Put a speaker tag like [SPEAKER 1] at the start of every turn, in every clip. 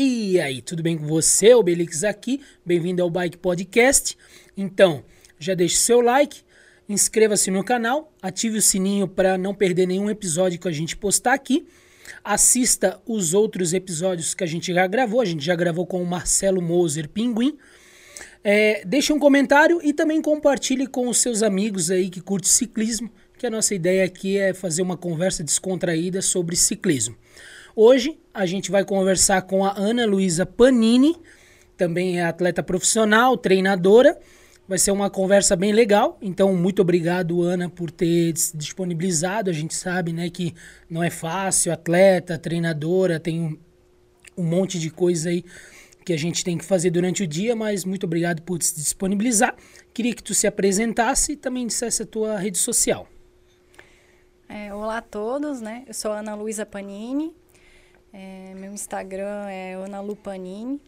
[SPEAKER 1] E aí, tudo bem com você? O Belix aqui, bem-vindo ao Bike Podcast. Então, já deixe seu like, inscreva-se no canal, ative o sininho para não perder nenhum episódio que a gente postar aqui. Assista os outros episódios que a gente já gravou. A gente já gravou com o Marcelo Moser Pinguim. É, deixe um comentário e também compartilhe com os seus amigos aí que curtem ciclismo, que a nossa ideia aqui é fazer uma conversa descontraída sobre ciclismo. Hoje a gente vai conversar com a Ana Luísa Panini, também é atleta profissional, treinadora. Vai ser uma conversa bem legal. Então, muito obrigado, Ana, por ter disponibilizado. A gente sabe né, que não é fácil, atleta, treinadora, tem um, um monte de coisa aí que a gente tem que fazer durante o dia, mas muito obrigado por se disponibilizar. Queria que tu se apresentasse e também dissesse a tua rede social.
[SPEAKER 2] É, olá a todos, né? Eu sou Ana Luísa Panini, é, meu Instagram é Ana Lupanini.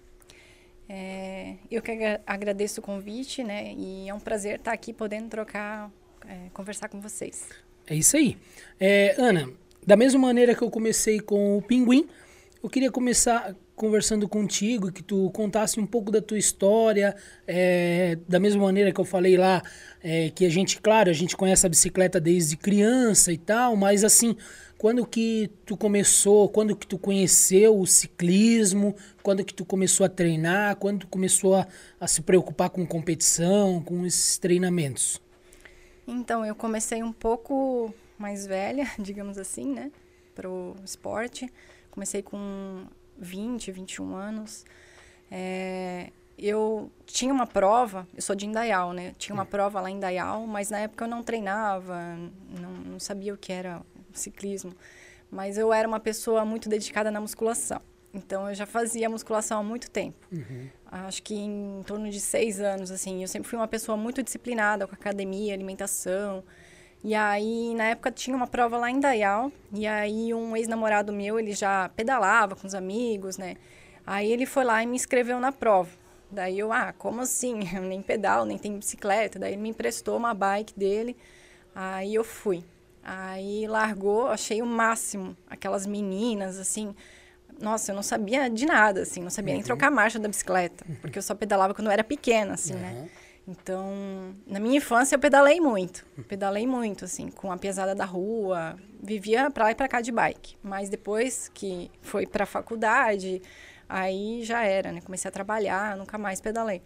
[SPEAKER 2] É, eu que agradeço o convite, né? E é um prazer estar aqui podendo trocar, é, conversar com vocês.
[SPEAKER 1] É isso aí. É, Ana, da mesma maneira que eu comecei com o Pinguim, eu queria começar conversando contigo, que tu contasse um pouco da tua história, é, da mesma maneira que eu falei lá, é, que a gente, claro, a gente conhece a bicicleta desde criança e tal, mas assim, quando que tu começou, quando que tu conheceu o ciclismo, quando que tu começou a treinar, quando tu começou a, a se preocupar com competição, com esses treinamentos?
[SPEAKER 2] Então, eu comecei um pouco mais velha, digamos assim, né, pro esporte. Comecei com 20, 21 anos. É, eu tinha uma prova, eu sou de Indaial, né? Tinha uma hum. prova lá em Indaial, mas na época eu não treinava, não, não sabia o que era ciclismo, mas eu era uma pessoa muito dedicada na musculação. Então eu já fazia musculação há muito tempo. Uhum. Acho que em torno de seis anos, assim. Eu sempre fui uma pessoa muito disciplinada com academia, alimentação. E aí, na época, tinha uma prova lá em Dayal. E aí, um ex-namorado meu, ele já pedalava com os amigos, né? Aí ele foi lá e me inscreveu na prova. Daí eu, ah, como assim? Eu nem pedalo, nem tenho bicicleta. Daí ele me emprestou uma bike dele. Aí eu fui. Aí largou, achei o máximo. Aquelas meninas, assim. Nossa, eu não sabia de nada, assim. Não sabia uhum. nem trocar a marcha da bicicleta. Porque eu só pedalava quando eu era pequena, assim, uhum. né? Então, na minha infância eu pedalei muito. Pedalei muito, assim, com a pesada da rua. Vivia pra lá e pra cá de bike. Mas depois que foi pra faculdade, aí já era, né? Comecei a trabalhar, nunca mais pedalei.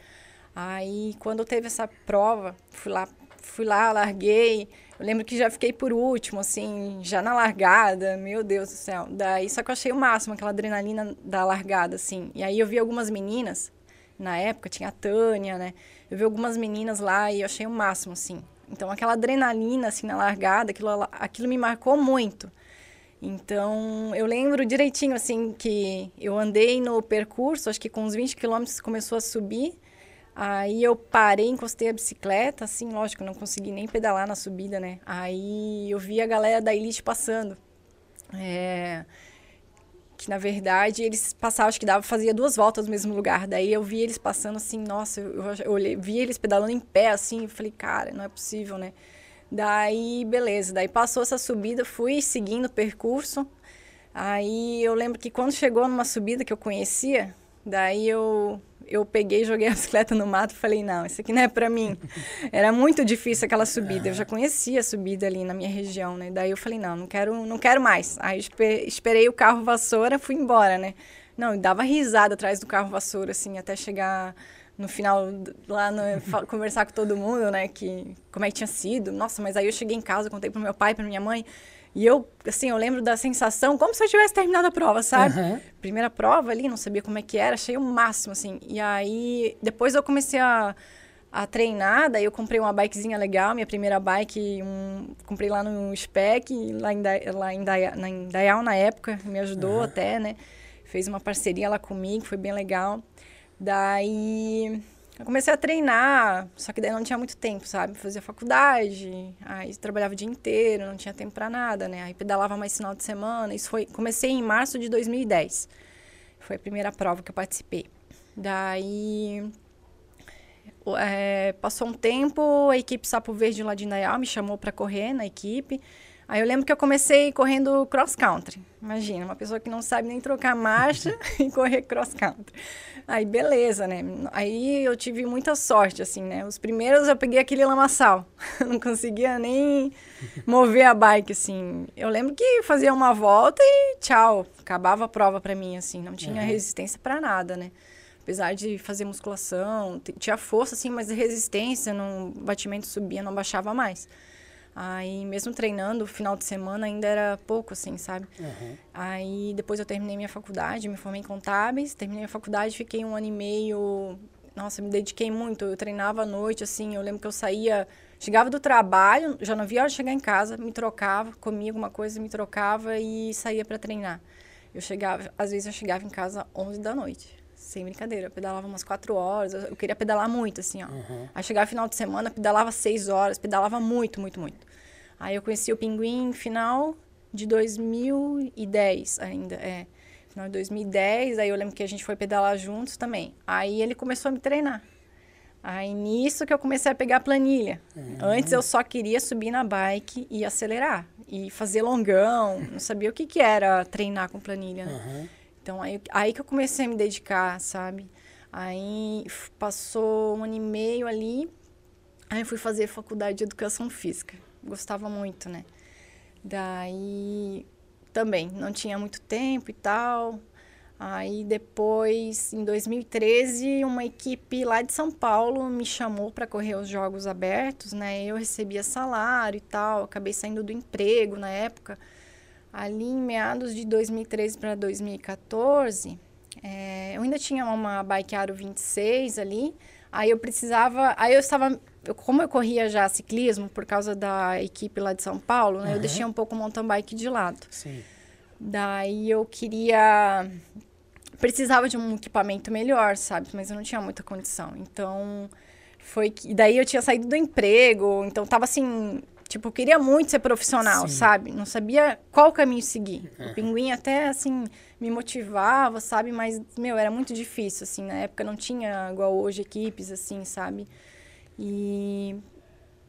[SPEAKER 2] Aí, quando teve essa prova, fui lá, fui lá, larguei. Eu lembro que já fiquei por último, assim, já na largada, meu Deus do céu. Daí, só que eu achei o máximo, aquela adrenalina da largada, assim. E aí eu vi algumas meninas, na época tinha a Tânia, né? Eu vi algumas meninas lá e eu achei o máximo, assim. Então, aquela adrenalina, assim, na largada, aquilo, aquilo me marcou muito. Então, eu lembro direitinho, assim, que eu andei no percurso, acho que com uns 20 quilômetros começou a subir. Aí eu parei, encostei a bicicleta, assim, lógico, não consegui nem pedalar na subida, né? Aí eu vi a galera da Elite passando. É, que na verdade eles passavam, acho que dava, fazia duas voltas no mesmo lugar. Daí eu vi eles passando assim, nossa, eu, eu olhei, vi eles pedalando em pé, assim, e falei, cara, não é possível, né? Daí, beleza, daí passou essa subida, fui seguindo o percurso. Aí eu lembro que quando chegou numa subida que eu conhecia, daí eu eu peguei, joguei a bicicleta no mato e falei, não, isso aqui não é para mim. Era muito difícil aquela subida. Eu já conhecia a subida ali na minha região, né? Daí eu falei, não, não quero, não quero mais. Aí esperei o carro vassoura, fui embora, né? Não, dava risada atrás do carro vassoura, assim, até chegar no final lá no, conversar com todo mundo, né, que como é que tinha sido. Nossa, mas aí eu cheguei em casa, contei pro meu pai, pra minha mãe. E eu, assim, eu lembro da sensação como se eu tivesse terminado a prova, sabe? Uhum. Primeira prova ali, não sabia como é que era, achei o máximo, assim. E aí, depois eu comecei a, a treinar, daí eu comprei uma bikezinha legal, minha primeira bike, um, comprei lá no Spec, lá em, lá em, Dayal, na, em Dayal na época, me ajudou uhum. até, né? Fez uma parceria lá comigo, foi bem legal. Daí eu comecei a treinar, só que daí não tinha muito tempo, sabe? Fazia faculdade, aí trabalhava o dia inteiro, não tinha tempo para nada, né? Aí pedalava mais final de semana. Isso foi, comecei em março de 2010. Foi a primeira prova que eu participei. Daí é, passou um tempo, a equipe Sapo Verde lá de Indaial me chamou para correr na equipe. Aí eu lembro que eu comecei correndo cross country. Imagina, uma pessoa que não sabe nem trocar marcha e correr cross country. Aí beleza, né? Aí eu tive muita sorte, assim, né? Os primeiros eu peguei aquele lamaçal. não conseguia nem mover a bike, assim. Eu lembro que fazia uma volta e tchau. Acabava a prova para mim, assim. Não tinha uhum. resistência para nada, né? Apesar de fazer musculação, tinha força, assim, mas resistência, no batimento subia, não baixava mais. Aí, mesmo treinando, final de semana ainda era pouco, assim, sabe? Uhum. Aí, depois eu terminei minha faculdade, me formei em contábeis, terminei a faculdade, fiquei um ano e meio. Nossa, me dediquei muito. Eu treinava à noite, assim. Eu lembro que eu saía, chegava do trabalho, já não via hora de chegar em casa, me trocava, comia alguma coisa, me trocava e saía para treinar. Eu chegava, às vezes eu chegava em casa 11 da noite. Sem brincadeira, eu pedalava umas quatro horas. Eu queria pedalar muito, assim, ó. Uhum. Aí chegava final de semana, pedalava seis horas, pedalava muito, muito, muito. Aí eu conheci o Pinguim final de 2010 ainda, é. Final de 2010, aí eu lembro que a gente foi pedalar juntos também. Aí ele começou a me treinar. Aí nisso que eu comecei a pegar a planilha. Uhum. Antes eu só queria subir na bike e acelerar. E fazer longão. Não sabia o que, que era treinar com planilha, né? Uhum. Então, aí, aí que eu comecei a me dedicar, sabe? Aí passou um ano e meio ali, aí eu fui fazer faculdade de educação física. Gostava muito, né? Daí também não tinha muito tempo e tal. Aí depois, em 2013, uma equipe lá de São Paulo me chamou para correr os Jogos Abertos, né? Eu recebia salário e tal, acabei saindo do emprego na época ali em meados de 2013 para 2014, é, eu ainda tinha uma bike Aro 26 ali, aí eu precisava, aí eu estava, eu, como eu corria já ciclismo por causa da equipe lá de São Paulo, né, uhum. eu deixei um pouco o mountain bike de lado. Sim. Daí eu queria, precisava de um equipamento melhor, sabe, mas eu não tinha muita condição, então foi que, daí eu tinha saído do emprego, então tava assim, Tipo, eu queria muito ser profissional, Sim. sabe? Não sabia qual caminho seguir. O pinguim até, assim, me motivava, sabe? Mas, meu, era muito difícil, assim. Na época não tinha, igual hoje, equipes, assim, sabe? E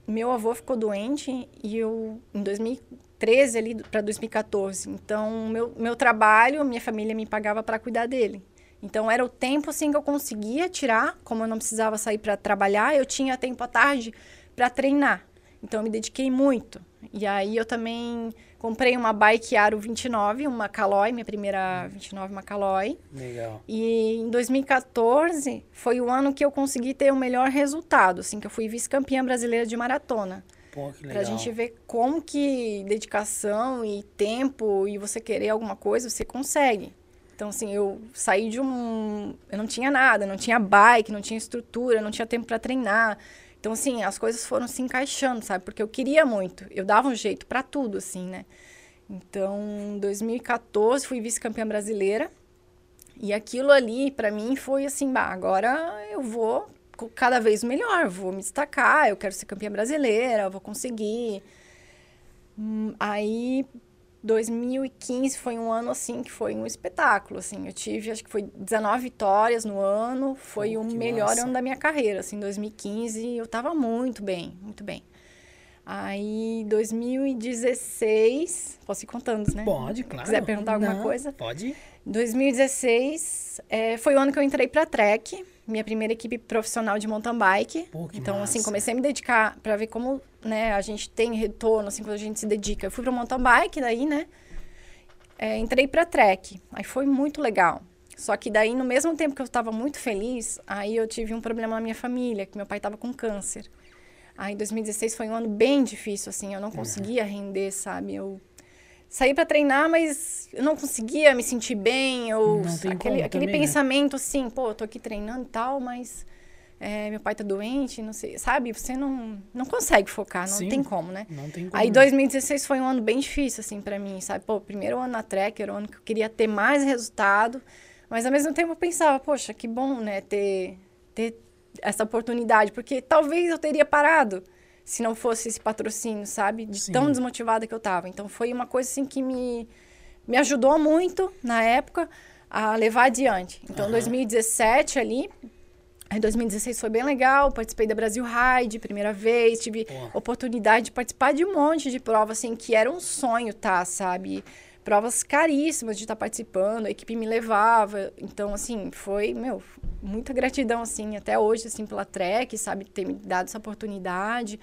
[SPEAKER 2] meu avô ficou doente e eu, em 2013 ali para 2014. Então, meu, meu trabalho, minha família me pagava para cuidar dele. Então, era o tempo, assim, que eu conseguia tirar. Como eu não precisava sair para trabalhar, eu tinha tempo à tarde para treinar. Então eu me dediquei muito. E aí eu também comprei uma bike Aro 29, uma Caloi, minha primeira 29 uma Caloi.
[SPEAKER 1] Legal.
[SPEAKER 2] E em 2014 foi o ano que eu consegui ter o melhor resultado, assim, que eu fui vice-campeã brasileira de maratona.
[SPEAKER 1] Pô, que legal.
[SPEAKER 2] Pra gente ver como que dedicação e tempo e você querer alguma coisa, você consegue. Então, assim, eu saí de um. Eu não tinha nada, não tinha bike, não tinha estrutura, não tinha tempo para treinar. Então, assim, as coisas foram se encaixando, sabe? Porque eu queria muito. Eu dava um jeito para tudo, assim, né? Então, em 2014, fui vice-campeã brasileira. E aquilo ali, para mim, foi assim, bah, agora eu vou cada vez melhor, vou me destacar, eu quero ser campeã brasileira, vou conseguir. Hum, aí 2015 foi um ano assim que foi um espetáculo, assim. Eu tive, acho que foi 19 vitórias no ano, foi oh, o melhor massa. ano da minha carreira, assim, 2015 eu tava muito bem, muito bem. Aí 2016, posso ir contando, né?
[SPEAKER 1] Pode, claro.
[SPEAKER 2] Se quiser perguntar alguma Não, coisa?
[SPEAKER 1] Pode.
[SPEAKER 2] 2016 é, foi o ano que eu entrei para Trek, minha primeira equipe profissional de mountain bike.
[SPEAKER 1] Pô,
[SPEAKER 2] então,
[SPEAKER 1] massa.
[SPEAKER 2] assim, comecei a me dedicar para ver como, né, a gente tem retorno, assim, quando a gente se dedica. Eu fui para mountain bike, daí, né, é, entrei para Trek. Aí foi muito legal. Só que daí, no mesmo tempo que eu estava muito feliz, aí eu tive um problema na minha família, que meu pai estava com câncer. Aí, 2016 foi um ano bem difícil, assim, eu não uhum. conseguia uhum. render, sabe? Eu saí para treinar, mas eu não conseguia me sentir bem, ou aquele, aquele também, né? pensamento assim, pô, eu tô aqui treinando e tal, mas é, meu pai tá doente, não sei, sabe? Você não, não consegue focar, não Sim, tem como, né?
[SPEAKER 1] Não tem como.
[SPEAKER 2] Aí 2016 foi um ano bem difícil, assim, para mim, sabe? Pô, primeiro ano na Trek, era o ano que eu queria ter mais resultado, mas ao mesmo tempo eu pensava, poxa, que bom, né, ter, ter essa oportunidade, porque talvez eu teria parado se não fosse esse patrocínio, sabe? De Sim. tão desmotivada que eu tava. Então foi uma coisa assim que me, me ajudou muito na época a levar adiante. Então, em uhum. 2017 ali, Aí 2016 foi bem legal, participei da Brasil Ride, primeira vez, tive oportunidade de participar de um monte de provas, assim, que era um sonho, tá, sabe? Provas caríssimas de estar tá participando, a equipe me levava, então, assim, foi, meu, muita gratidão, assim, até hoje, assim, pela Trek, sabe, ter me dado essa oportunidade.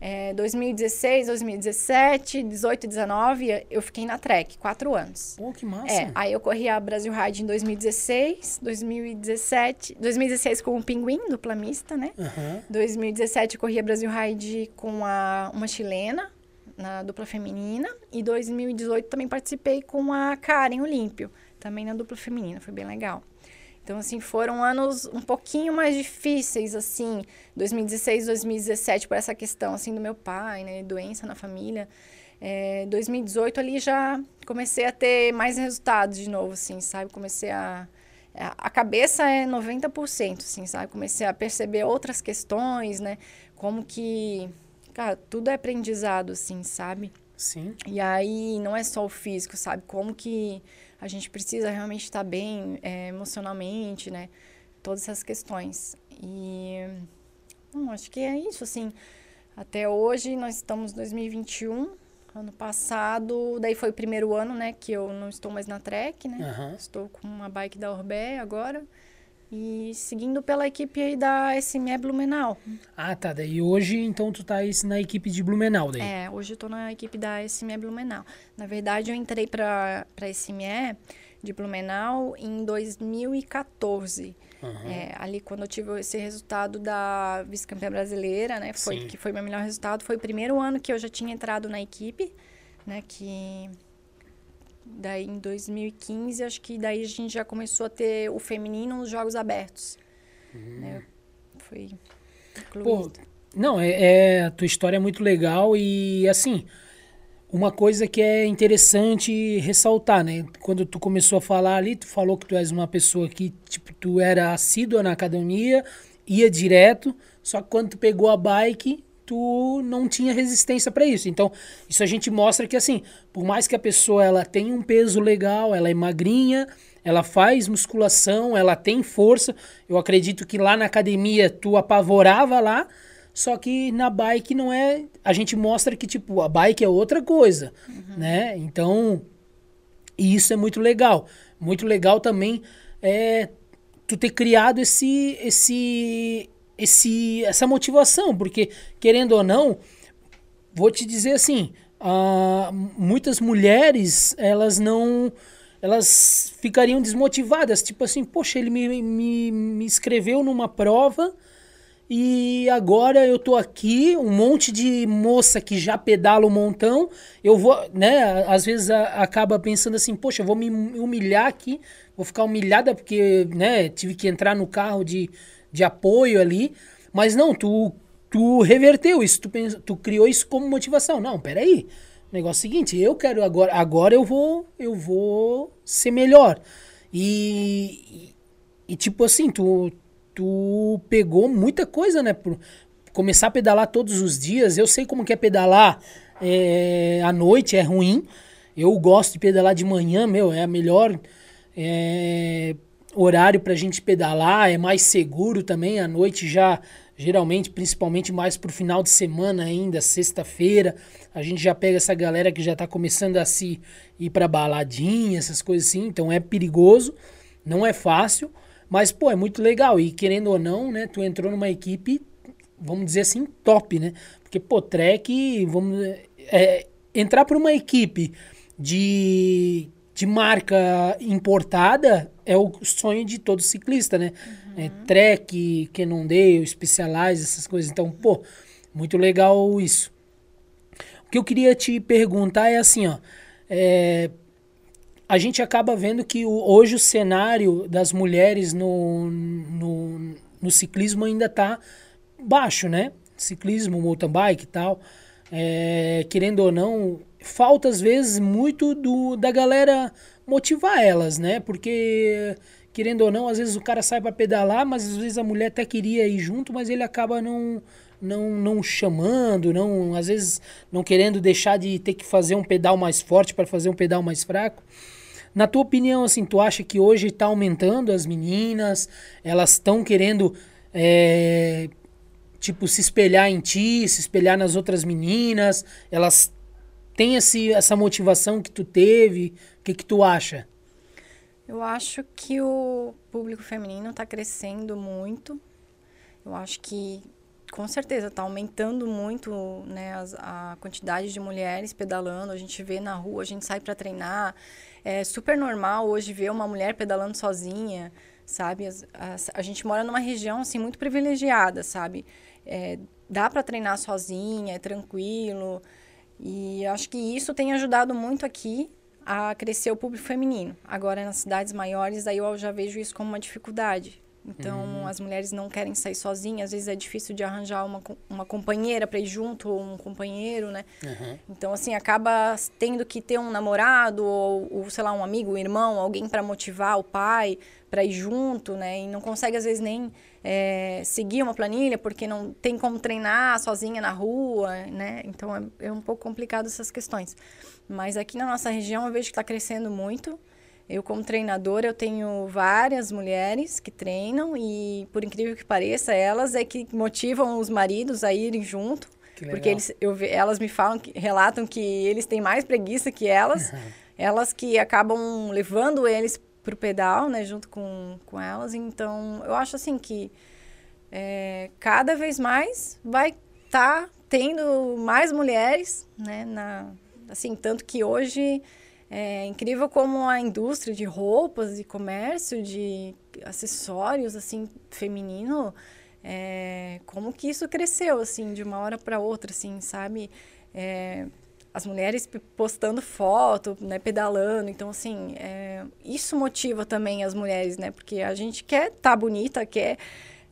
[SPEAKER 2] É, 2016, 2017, 18, 19, eu fiquei na Trek, quatro anos.
[SPEAKER 1] Pô, que massa.
[SPEAKER 2] É, aí eu corri a Brasil Ride em 2016, 2017, 2016 com o Pinguim, dupla mista, né? Uhum. 2017 eu corri a Brasil Ride com a, uma chilena, na dupla feminina. E 2018 também participei com a Karen Olímpio, também na dupla feminina, foi bem legal. Então, assim, foram anos um pouquinho mais difíceis, assim, 2016, 2017, por essa questão, assim, do meu pai, né, doença na família. É, 2018 ali já comecei a ter mais resultados de novo, assim, sabe? Comecei a... A cabeça é 90%, assim, sabe? Comecei a perceber outras questões, né? Como que... Cara, tudo é aprendizado, assim, sabe?
[SPEAKER 1] Sim.
[SPEAKER 2] E aí, não é só o físico, sabe? Como que a gente precisa realmente estar bem é, emocionalmente, né? Todas essas questões. E acho que é isso, assim. Até hoje, nós estamos em 2021. Ano passado, daí foi o primeiro ano, né? Que eu não estou mais na Trek, né? Uhum. Estou com uma bike da Orbé agora. E seguindo pela equipe aí da SME Blumenau.
[SPEAKER 1] Ah, tá. Daí hoje, então, tu tá na equipe de Blumenau daí?
[SPEAKER 2] É, hoje eu tô na equipe da SME Blumenau. Na verdade, eu entrei pra, pra SME de Blumenau em 2014. Uhum. É, ali quando eu tive esse resultado da vice-campeã brasileira, né? Foi, que foi meu melhor resultado. Foi o primeiro ano que eu já tinha entrado na equipe, né? Que Daí em 2015, acho que daí a gente já começou a ter o feminino nos Jogos Abertos. Uhum. Né? Foi
[SPEAKER 1] incluído. Pô, não, é, é, a tua história é muito legal e assim, uma coisa que é interessante ressaltar, né? Quando tu começou a falar ali, tu falou que tu és uma pessoa que, tipo, tu era assídua na academia, ia direto, só que quando tu pegou a bike, tu não tinha resistência para isso. Então, isso a gente mostra que assim, por mais que a pessoa ela tenha um peso legal, ela é magrinha, ela faz musculação, ela tem força. Eu acredito que lá na academia tu apavorava lá, só que na bike não é, a gente mostra que tipo, a bike é outra coisa, uhum. né? Então, isso é muito legal. Muito legal também é tu ter criado esse esse esse, essa motivação, porque, querendo ou não, vou te dizer assim, uh, muitas mulheres, elas não elas ficariam desmotivadas, tipo assim, poxa, ele me, me, me inscreveu numa prova e agora eu tô aqui, um monte de moça que já pedala um montão, eu vou, né, às vezes a, acaba pensando assim, poxa, eu vou me humilhar aqui, vou ficar humilhada porque, né, tive que entrar no carro de de apoio ali. Mas não, tu, tu reverteu isso, tu, tu criou isso como motivação. Não, peraí. O negócio é o seguinte, eu quero agora, agora eu vou, eu vou ser melhor. E, e, e tipo assim, tu, tu pegou muita coisa, né? Por começar a pedalar todos os dias. Eu sei como que é pedalar é, à noite, é ruim. Eu gosto de pedalar de manhã, meu, é a melhor. É, horário para a gente pedalar, é mais seguro também. À noite já, geralmente, principalmente mais para o final de semana ainda, sexta-feira, a gente já pega essa galera que já está começando a se ir para baladinha, essas coisas assim. Então é perigoso, não é fácil, mas pô, é muito legal. E querendo ou não, né, tu entrou numa equipe, vamos dizer assim, top, né? Porque pô, Trek, vamos é, entrar para uma equipe de de marca importada é o sonho de todo ciclista, né? Uhum. É, Trek, Cannondale, Specialized, essas coisas. Então, pô, muito legal isso. O que eu queria te perguntar é assim, ó. É, a gente acaba vendo que o, hoje o cenário das mulheres no, no, no ciclismo ainda está baixo, né? Ciclismo, mountain bike e tal. É, querendo ou não, falta às vezes muito do, da galera motivar elas, né? Porque querendo ou não, às vezes o cara sai para pedalar, mas às vezes a mulher até queria ir junto, mas ele acaba não não, não chamando, não às vezes não querendo deixar de ter que fazer um pedal mais forte para fazer um pedal mais fraco. na tua opinião, assim, tu acha que hoje está aumentando as meninas? Elas estão querendo, é, tipo, se espelhar em ti, se espelhar nas outras meninas? Elas têm esse, essa motivação que tu teve? O que, que tu acha?
[SPEAKER 2] Eu acho que o público feminino está crescendo muito. Eu acho que com certeza está aumentando muito né, a, a, quantidade de mulheres pedalando. A gente vê na rua, a gente sai para treinar. É super normal hoje ver uma mulher pedalando sozinha, sabe? As, a gente mora numa região assim muito privilegiada, sabe? É, dá para treinar sozinha, é tranquilo. E acho que isso tem ajudado muito aqui a crescer o público feminino. Agora, nas cidades maiores, aí eu já vejo isso como uma dificuldade. Então, uhum. as mulheres não querem sair sozinhas, às vezes é difícil de arranjar uma, uma companheira para ir junto, ou um companheiro, né? Uhum. Então, assim, acaba tendo que ter um namorado, ou, ou sei lá, um amigo, um irmão, alguém para motivar o pai para ir junto, né? E não consegue, às vezes, nem é, seguir uma planilha, porque não tem como treinar sozinha na rua, né? Então, é, é um pouco complicado essas questões. Mas aqui na nossa região, eu vejo que está crescendo muito. Eu, como treinadora, eu tenho várias mulheres que treinam e, por incrível que pareça, elas é que motivam os maridos a irem junto. Porque eles, eu, elas me falam, que, relatam que eles têm mais preguiça que elas. Elas que acabam levando eles para o pedal, né, junto com, com elas. Então, eu acho assim que é, cada vez mais vai estar tá tendo mais mulheres, né, na, assim, tanto que hoje é incrível como a indústria de roupas e comércio de acessórios assim feminino, é, como que isso cresceu assim de uma hora para outra, assim, sabe? É, as mulheres postando foto, né, pedalando, então assim, é, isso motiva também as mulheres, né? Porque a gente quer estar tá bonita, quer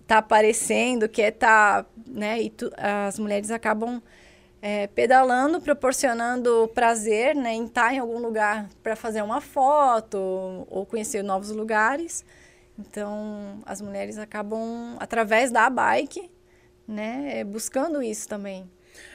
[SPEAKER 2] estar tá aparecendo, quer estar, tá, né? E tu, as mulheres acabam é, pedalando, proporcionando prazer né, em estar em algum lugar para fazer uma foto ou conhecer novos lugares. Então, as mulheres acabam, através da bike, né, buscando isso também.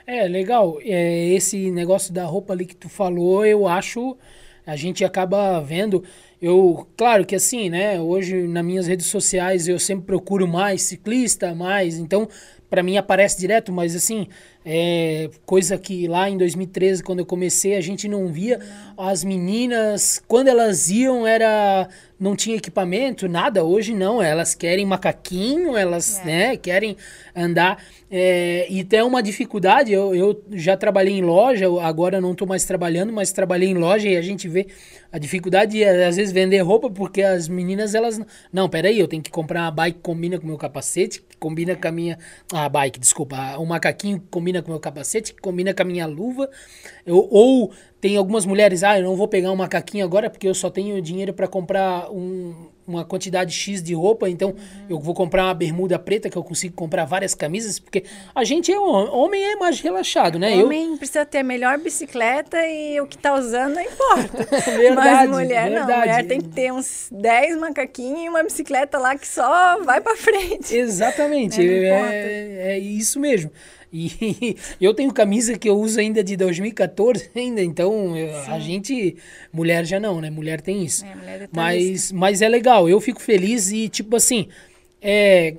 [SPEAKER 1] É, legal. É, esse negócio da roupa ali que tu falou, eu acho, a gente acaba vendo. Eu, claro que assim, né? Hoje nas minhas redes sociais eu sempre procuro mais ciclista, mais. Então, para mim aparece direto, mas assim, é, coisa que lá em 2013, quando eu comecei, a gente não via. As meninas, quando elas iam, era não tinha equipamento, nada. Hoje não, elas querem macaquinho, elas é. né, querem andar. É, e tem uma dificuldade. Eu, eu já trabalhei em loja, agora não estou mais trabalhando, mas trabalhei em loja e a gente vê a dificuldade de às vezes vender roupa porque as meninas elas não, peraí, eu tenho que comprar uma bike que combina com o meu capacete, que combina com a minha a bike, desculpa, o macaquinho que combina com o meu capacete, que combina com a minha luva, eu, ou tem algumas mulheres, ah, eu não vou pegar um macaquinho agora porque eu só tenho dinheiro para comprar um, uma quantidade X de roupa, então uhum. eu vou comprar uma bermuda preta que eu consigo comprar várias camisas, porque a gente é homem é mais relaxado, né?
[SPEAKER 2] Homem eu... precisa ter a melhor bicicleta e o que tá usando não importa. verdade, Mas mulher verdade. não, mulher tem que ter uns 10 macaquinhos e uma bicicleta lá que só vai para frente.
[SPEAKER 1] Exatamente, é, é, é isso mesmo. E eu tenho camisa que eu uso ainda de 2014 ainda, então a gente, mulher já não, né? Mulher tem isso. É, mulher é mas, mas é legal, eu fico feliz e tipo assim, é,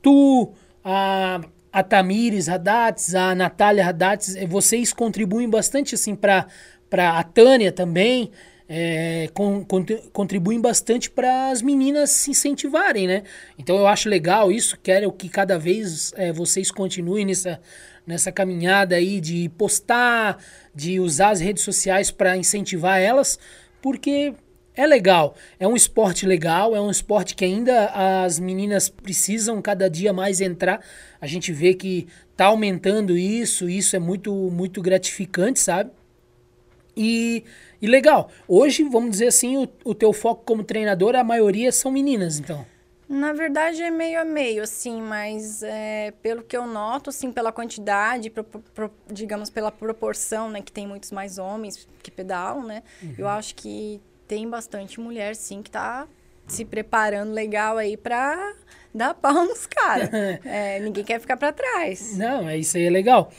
[SPEAKER 1] tu, a, a Tamires Haddats, a Natália Haddats, é, vocês contribuem bastante assim para a Tânia também, é, con, contribuem bastante para as meninas se incentivarem, né? Então eu acho legal isso, quero que cada vez é, vocês continuem nessa, nessa caminhada aí de postar, de usar as redes sociais para incentivar elas, porque é legal, é um esporte legal, é um esporte que ainda as meninas precisam cada dia mais entrar. A gente vê que tá aumentando isso, isso é muito muito gratificante, sabe? E e legal, hoje, vamos dizer assim, o, o teu foco como treinador, a maioria são meninas, então.
[SPEAKER 2] Na verdade é meio a meio, assim, mas é, pelo que eu noto, assim, pela quantidade, pro, pro, digamos, pela proporção, né, que tem muitos mais homens que pedalam, né, uhum. eu acho que tem bastante mulher, sim, que tá se preparando legal aí pra dar pau nos caras. é, ninguém quer ficar para trás.
[SPEAKER 1] Não, é isso aí é legal.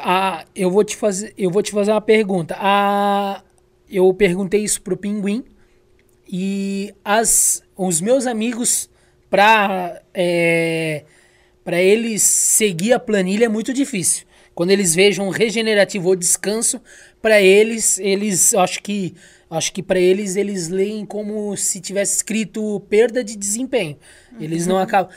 [SPEAKER 1] Ah, eu vou te fazer, eu vou te fazer uma pergunta. A, eu perguntei isso pro Pinguim e as, os meus amigos, para é, eles seguir a planilha é muito difícil. Quando eles vejam regenerativo ou descanso, para eles, eles acho que acho que para eles eles leem como se tivesse escrito perda de desempenho. Uhum. Eles não acabam.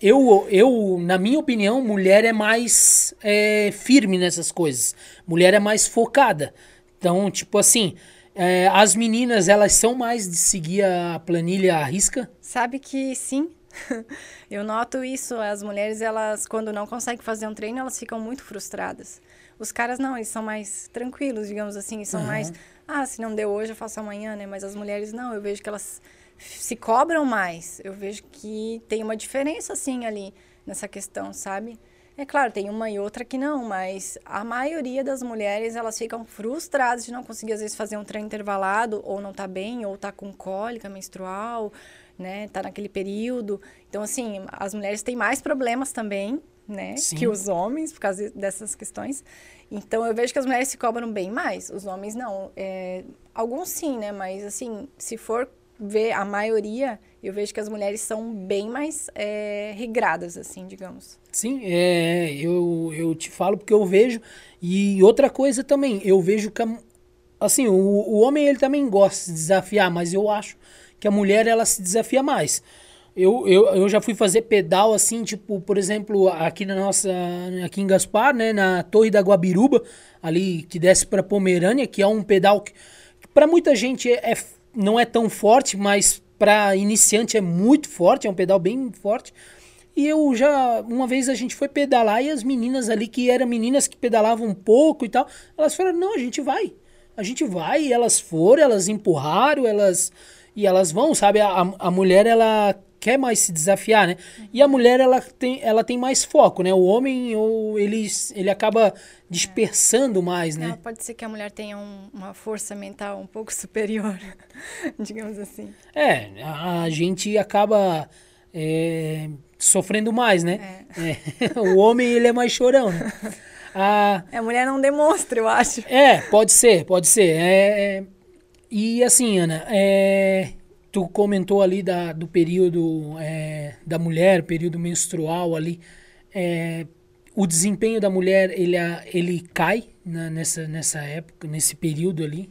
[SPEAKER 1] eu, eu, na minha opinião, mulher é mais é, firme nessas coisas. Mulher é mais focada. Então, tipo assim, é, as meninas elas são mais de seguir a planilha à risca?
[SPEAKER 2] Sabe que sim. eu noto isso. As mulheres, elas, quando não conseguem fazer um treino, elas ficam muito frustradas. Os caras não, eles são mais tranquilos, digamos assim, são uhum. mais ah, se não deu hoje, eu faço amanhã, né? Mas as mulheres não, eu vejo que elas se cobram mais. Eu vejo que tem uma diferença, assim, ali nessa questão, sabe? É claro, tem uma e outra que não, mas a maioria das mulheres, elas ficam frustradas de não conseguir, às vezes, fazer um treino intervalado, ou não tá bem, ou tá com cólica menstrual, né? Tá naquele período. Então, assim, as mulheres têm mais problemas também, né? Sim. Que os homens, por causa dessas questões. Então, eu vejo que as mulheres se cobram bem mais, os homens não. É, alguns sim, né? Mas, assim, se for ver a maioria, eu vejo que as mulheres são bem mais é, regradas, assim, digamos.
[SPEAKER 1] Sim, é, eu, eu te falo porque eu vejo. E outra coisa também, eu vejo que, a, assim, o, o homem ele também gosta de desafiar, mas eu acho que a mulher ela se desafia mais. Eu, eu, eu já fui fazer pedal assim, tipo, por exemplo, aqui na nossa. Aqui em Gaspar, né? Na Torre da Guabiruba, ali que desce para Pomerânia, que é um pedal que, para muita gente é, é, não é tão forte, mas para iniciante é muito forte, é um pedal bem forte. E eu já, uma vez a gente foi pedalar e as meninas ali, que eram meninas que pedalavam um pouco e tal, elas falaram: não, a gente vai. A gente vai. E elas foram, elas empurraram, elas. E elas vão, sabe? A, a mulher, ela quer mais se desafiar, né? E a mulher ela tem, ela tem mais foco, né? O homem ou ele, ele acaba dispersando mais, né?
[SPEAKER 2] pode ser que a mulher tenha um, uma força mental um pouco superior, digamos assim.
[SPEAKER 1] É, a, a gente acaba é, sofrendo mais, né? É. É, o homem ele é mais chorão. Né?
[SPEAKER 2] A, a mulher não demonstra, eu acho.
[SPEAKER 1] É, pode ser, pode ser. É, é e assim, Ana, é, tu comentou ali da, do período é, da mulher, período menstrual ali. É, o desempenho da mulher, ele, ele cai na, nessa, nessa época, nesse período ali?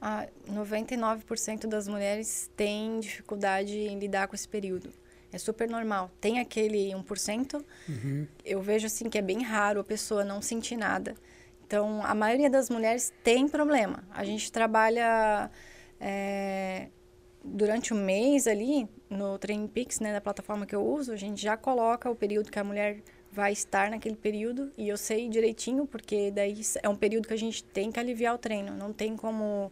[SPEAKER 2] Ah, 99% das mulheres têm dificuldade em lidar com esse período. É super normal. Tem aquele 1%, uhum. eu vejo assim que é bem raro a pessoa não sentir nada. Então, a maioria das mulheres tem problema. A gente trabalha é, durante o mês ali, no Training Peaks, né, da plataforma que eu uso, a gente já coloca o período que a mulher vai estar naquele período e eu sei direitinho, porque daí é um período que a gente tem que aliviar o treino. Não tem como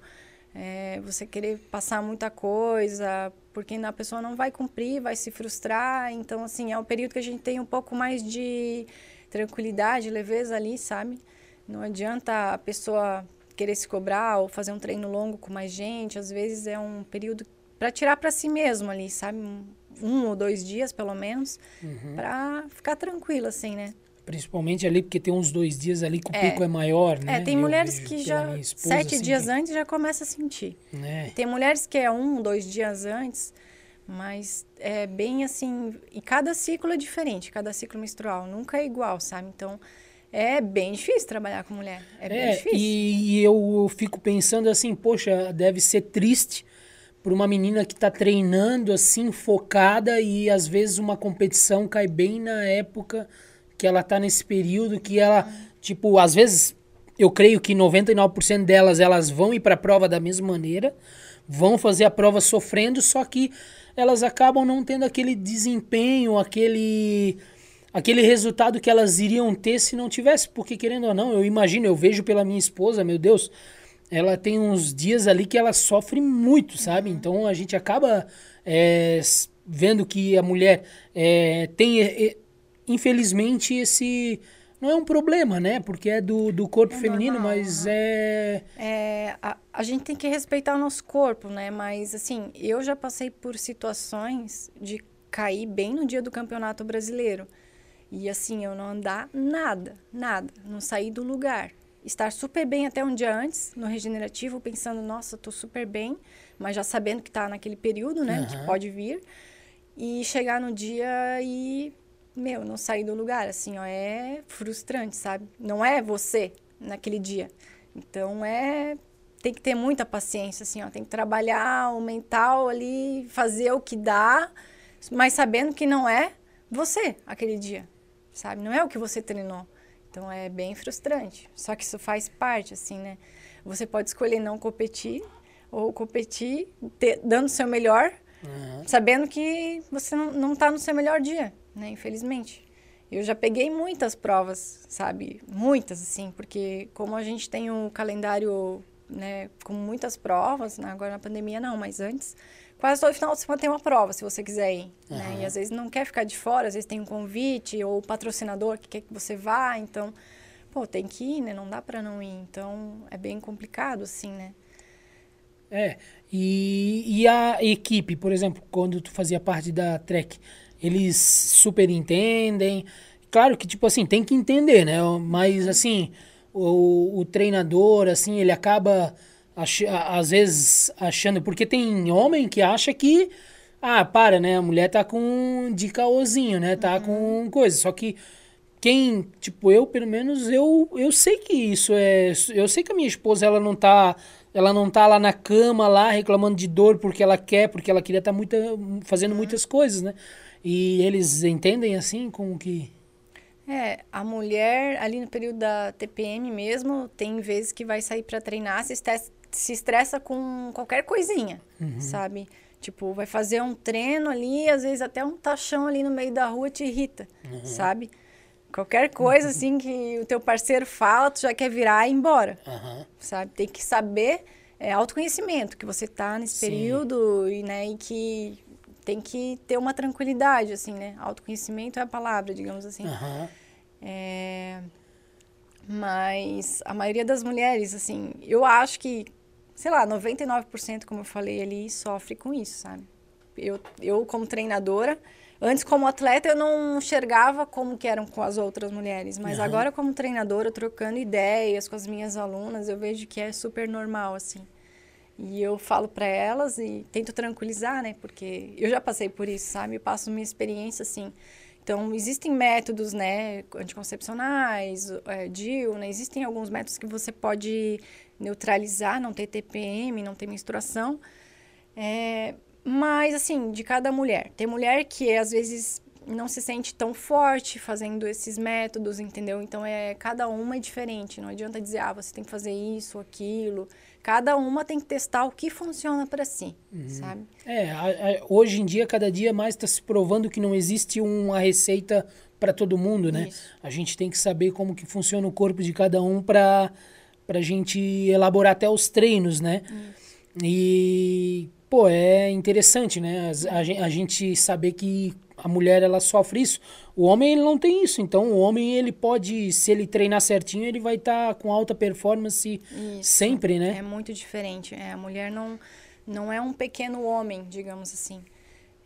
[SPEAKER 2] é, você querer passar muita coisa, porque a pessoa não vai cumprir, vai se frustrar. Então, assim, é um período que a gente tem um pouco mais de tranquilidade, leveza ali, sabe? Não adianta a pessoa querer se cobrar ou fazer um treino longo com mais gente. Às vezes é um período para tirar para si mesmo ali, sabe? Um, um, ou dois dias, pelo menos, uhum. para ficar tranquilo, assim, né?
[SPEAKER 1] Principalmente ali, porque tem uns dois dias ali que o é. pico é maior, né?
[SPEAKER 2] É, tem Eu mulheres que já, sete assim, dias que... antes, já começa a sentir. É. Tem mulheres que é um, dois dias antes, mas é bem assim... E cada ciclo é diferente, cada ciclo menstrual. Nunca é igual, sabe? Então, é bem difícil trabalhar com mulher. É, bem é, difícil.
[SPEAKER 1] E, e eu fico pensando assim, poxa, deve ser triste para uma menina que está treinando assim, focada e às vezes uma competição cai bem na época que ela está nesse período que ela, tipo, às vezes eu creio que 99% delas elas vão ir para a prova da mesma maneira, vão fazer a prova sofrendo, só que elas acabam não tendo aquele desempenho, aquele aquele resultado que elas iriam ter se não tivesse, porque querendo ou não, eu imagino, eu vejo pela minha esposa, meu Deus, ela tem uns dias ali que ela sofre muito, sabe? Então a gente acaba é, vendo que a mulher é, tem, é, infelizmente, esse. Não é um problema, né? Porque é do, do corpo é feminino, normal, mas é.
[SPEAKER 2] é a, a gente tem que respeitar o nosso corpo, né? Mas, assim, eu já passei por situações de cair bem no dia do campeonato brasileiro. E, assim, eu não andar nada, nada. Não sair do lugar estar super bem até um dia antes no regenerativo, pensando, nossa, tô super bem, mas já sabendo que tá naquele período, né, uhum. que pode vir, e chegar no dia e, meu, não sair do lugar, assim, ó, é frustrante, sabe? Não é você naquele dia. Então é tem que ter muita paciência, assim, ó, tem que trabalhar o mental ali, fazer o que dá, mas sabendo que não é você aquele dia, sabe? Não é o que você treinou. Então é bem frustrante. Só que isso faz parte, assim, né? Você pode escolher não competir ou competir dando o seu melhor, uhum. sabendo que você não está no seu melhor dia, né? Infelizmente. Eu já peguei muitas provas, sabe? Muitas, assim, porque como a gente tem um calendário, né, com muitas provas, né? agora na pandemia não, mas antes, quase todo final de semana tem uma prova, se você quiser ir. Uhum. Né? E às vezes não quer ficar de fora, às vezes tem um convite ou o patrocinador que quer que você vá, então, pô, tem que ir, né? Não dá para não ir. Então, é bem complicado, assim, né?
[SPEAKER 1] É, e, e a equipe, por exemplo, quando tu fazia parte da Trek, eles super entendem. Claro que, tipo assim, tem que entender, né? Mas, assim, o, o treinador, assim, ele acaba ach, às vezes achando, porque tem homem que acha que, ah, para, né, a mulher tá com de caôzinho, né, tá uhum. com coisa, só que quem, tipo, eu, pelo menos, eu, eu sei que isso é, eu sei que a minha esposa, ela não tá, ela não tá lá na cama, lá, reclamando de dor porque ela quer, porque ela queria estar tá muita, fazendo uhum. muitas coisas, né, e eles entendem, assim, com que...
[SPEAKER 2] É, a mulher ali no período da TPM mesmo, tem vezes que vai sair para treinar, se se estressa com qualquer coisinha, uhum. sabe? Tipo, vai fazer um treino ali, às vezes até um tachão ali no meio da rua te irrita, uhum. sabe? Qualquer coisa assim que o teu parceiro fala, tu já quer virar e ir embora, uhum. sabe? Tem que saber, é autoconhecimento, que você tá nesse Sim. período e, né, e que tem que ter uma tranquilidade, assim, né? Autoconhecimento é a palavra, digamos assim. É... Mas a maioria das mulheres, assim, eu acho que sei lá, 99%, como eu falei ali, sofre com isso, sabe? Eu, eu como treinadora, antes como atleta eu não enxergava como que eram com as outras mulheres, mas uhum. agora como treinadora, trocando ideias com as minhas alunas, eu vejo que é super normal, assim. E eu falo para elas e tento tranquilizar, né? Porque eu já passei por isso, sabe? Eu passo minha experiência, assim. Então, existem métodos, né, anticoncepcionais, é, DIU, né, existem alguns métodos que você pode neutralizar, não ter TPM, não ter menstruação. É, mas, assim, de cada mulher. Tem mulher que às vezes não se sente tão forte fazendo esses métodos, entendeu? Então, é cada uma é diferente. Não adianta dizer, ah, você tem que fazer isso, aquilo. Cada uma tem que testar o que funciona para si, uhum. sabe?
[SPEAKER 1] É, a, a, hoje em dia, cada dia mais está se provando que não existe uma receita para todo mundo, né? Isso. A gente tem que saber como que funciona o corpo de cada um para a gente elaborar até os treinos, né? E, pô, é interessante, né? A, a, gente saber que a mulher, ela sofre isso. O homem, ele não tem isso. Então, o homem, ele pode, se ele treinar certinho, ele vai estar tá com alta performance isso. sempre, né?
[SPEAKER 2] É muito diferente. É, a mulher não, não é um pequeno homem, digamos assim.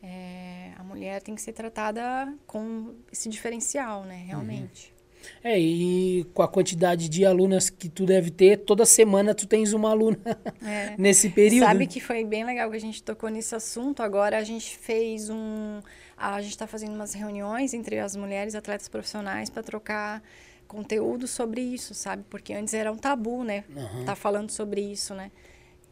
[SPEAKER 2] É, a mulher tem que ser tratada com esse diferencial, né? Realmente. Uhum.
[SPEAKER 1] É, e com a quantidade de alunas que tu deve ter, toda semana tu tens uma aluna é. nesse período.
[SPEAKER 2] Sabe que foi bem legal que a gente tocou nesse assunto. Agora a gente fez um. A gente está fazendo umas reuniões entre as mulheres atletas profissionais para trocar conteúdo sobre isso, sabe? Porque antes era um tabu, né? Uhum. Tá falando sobre isso, né?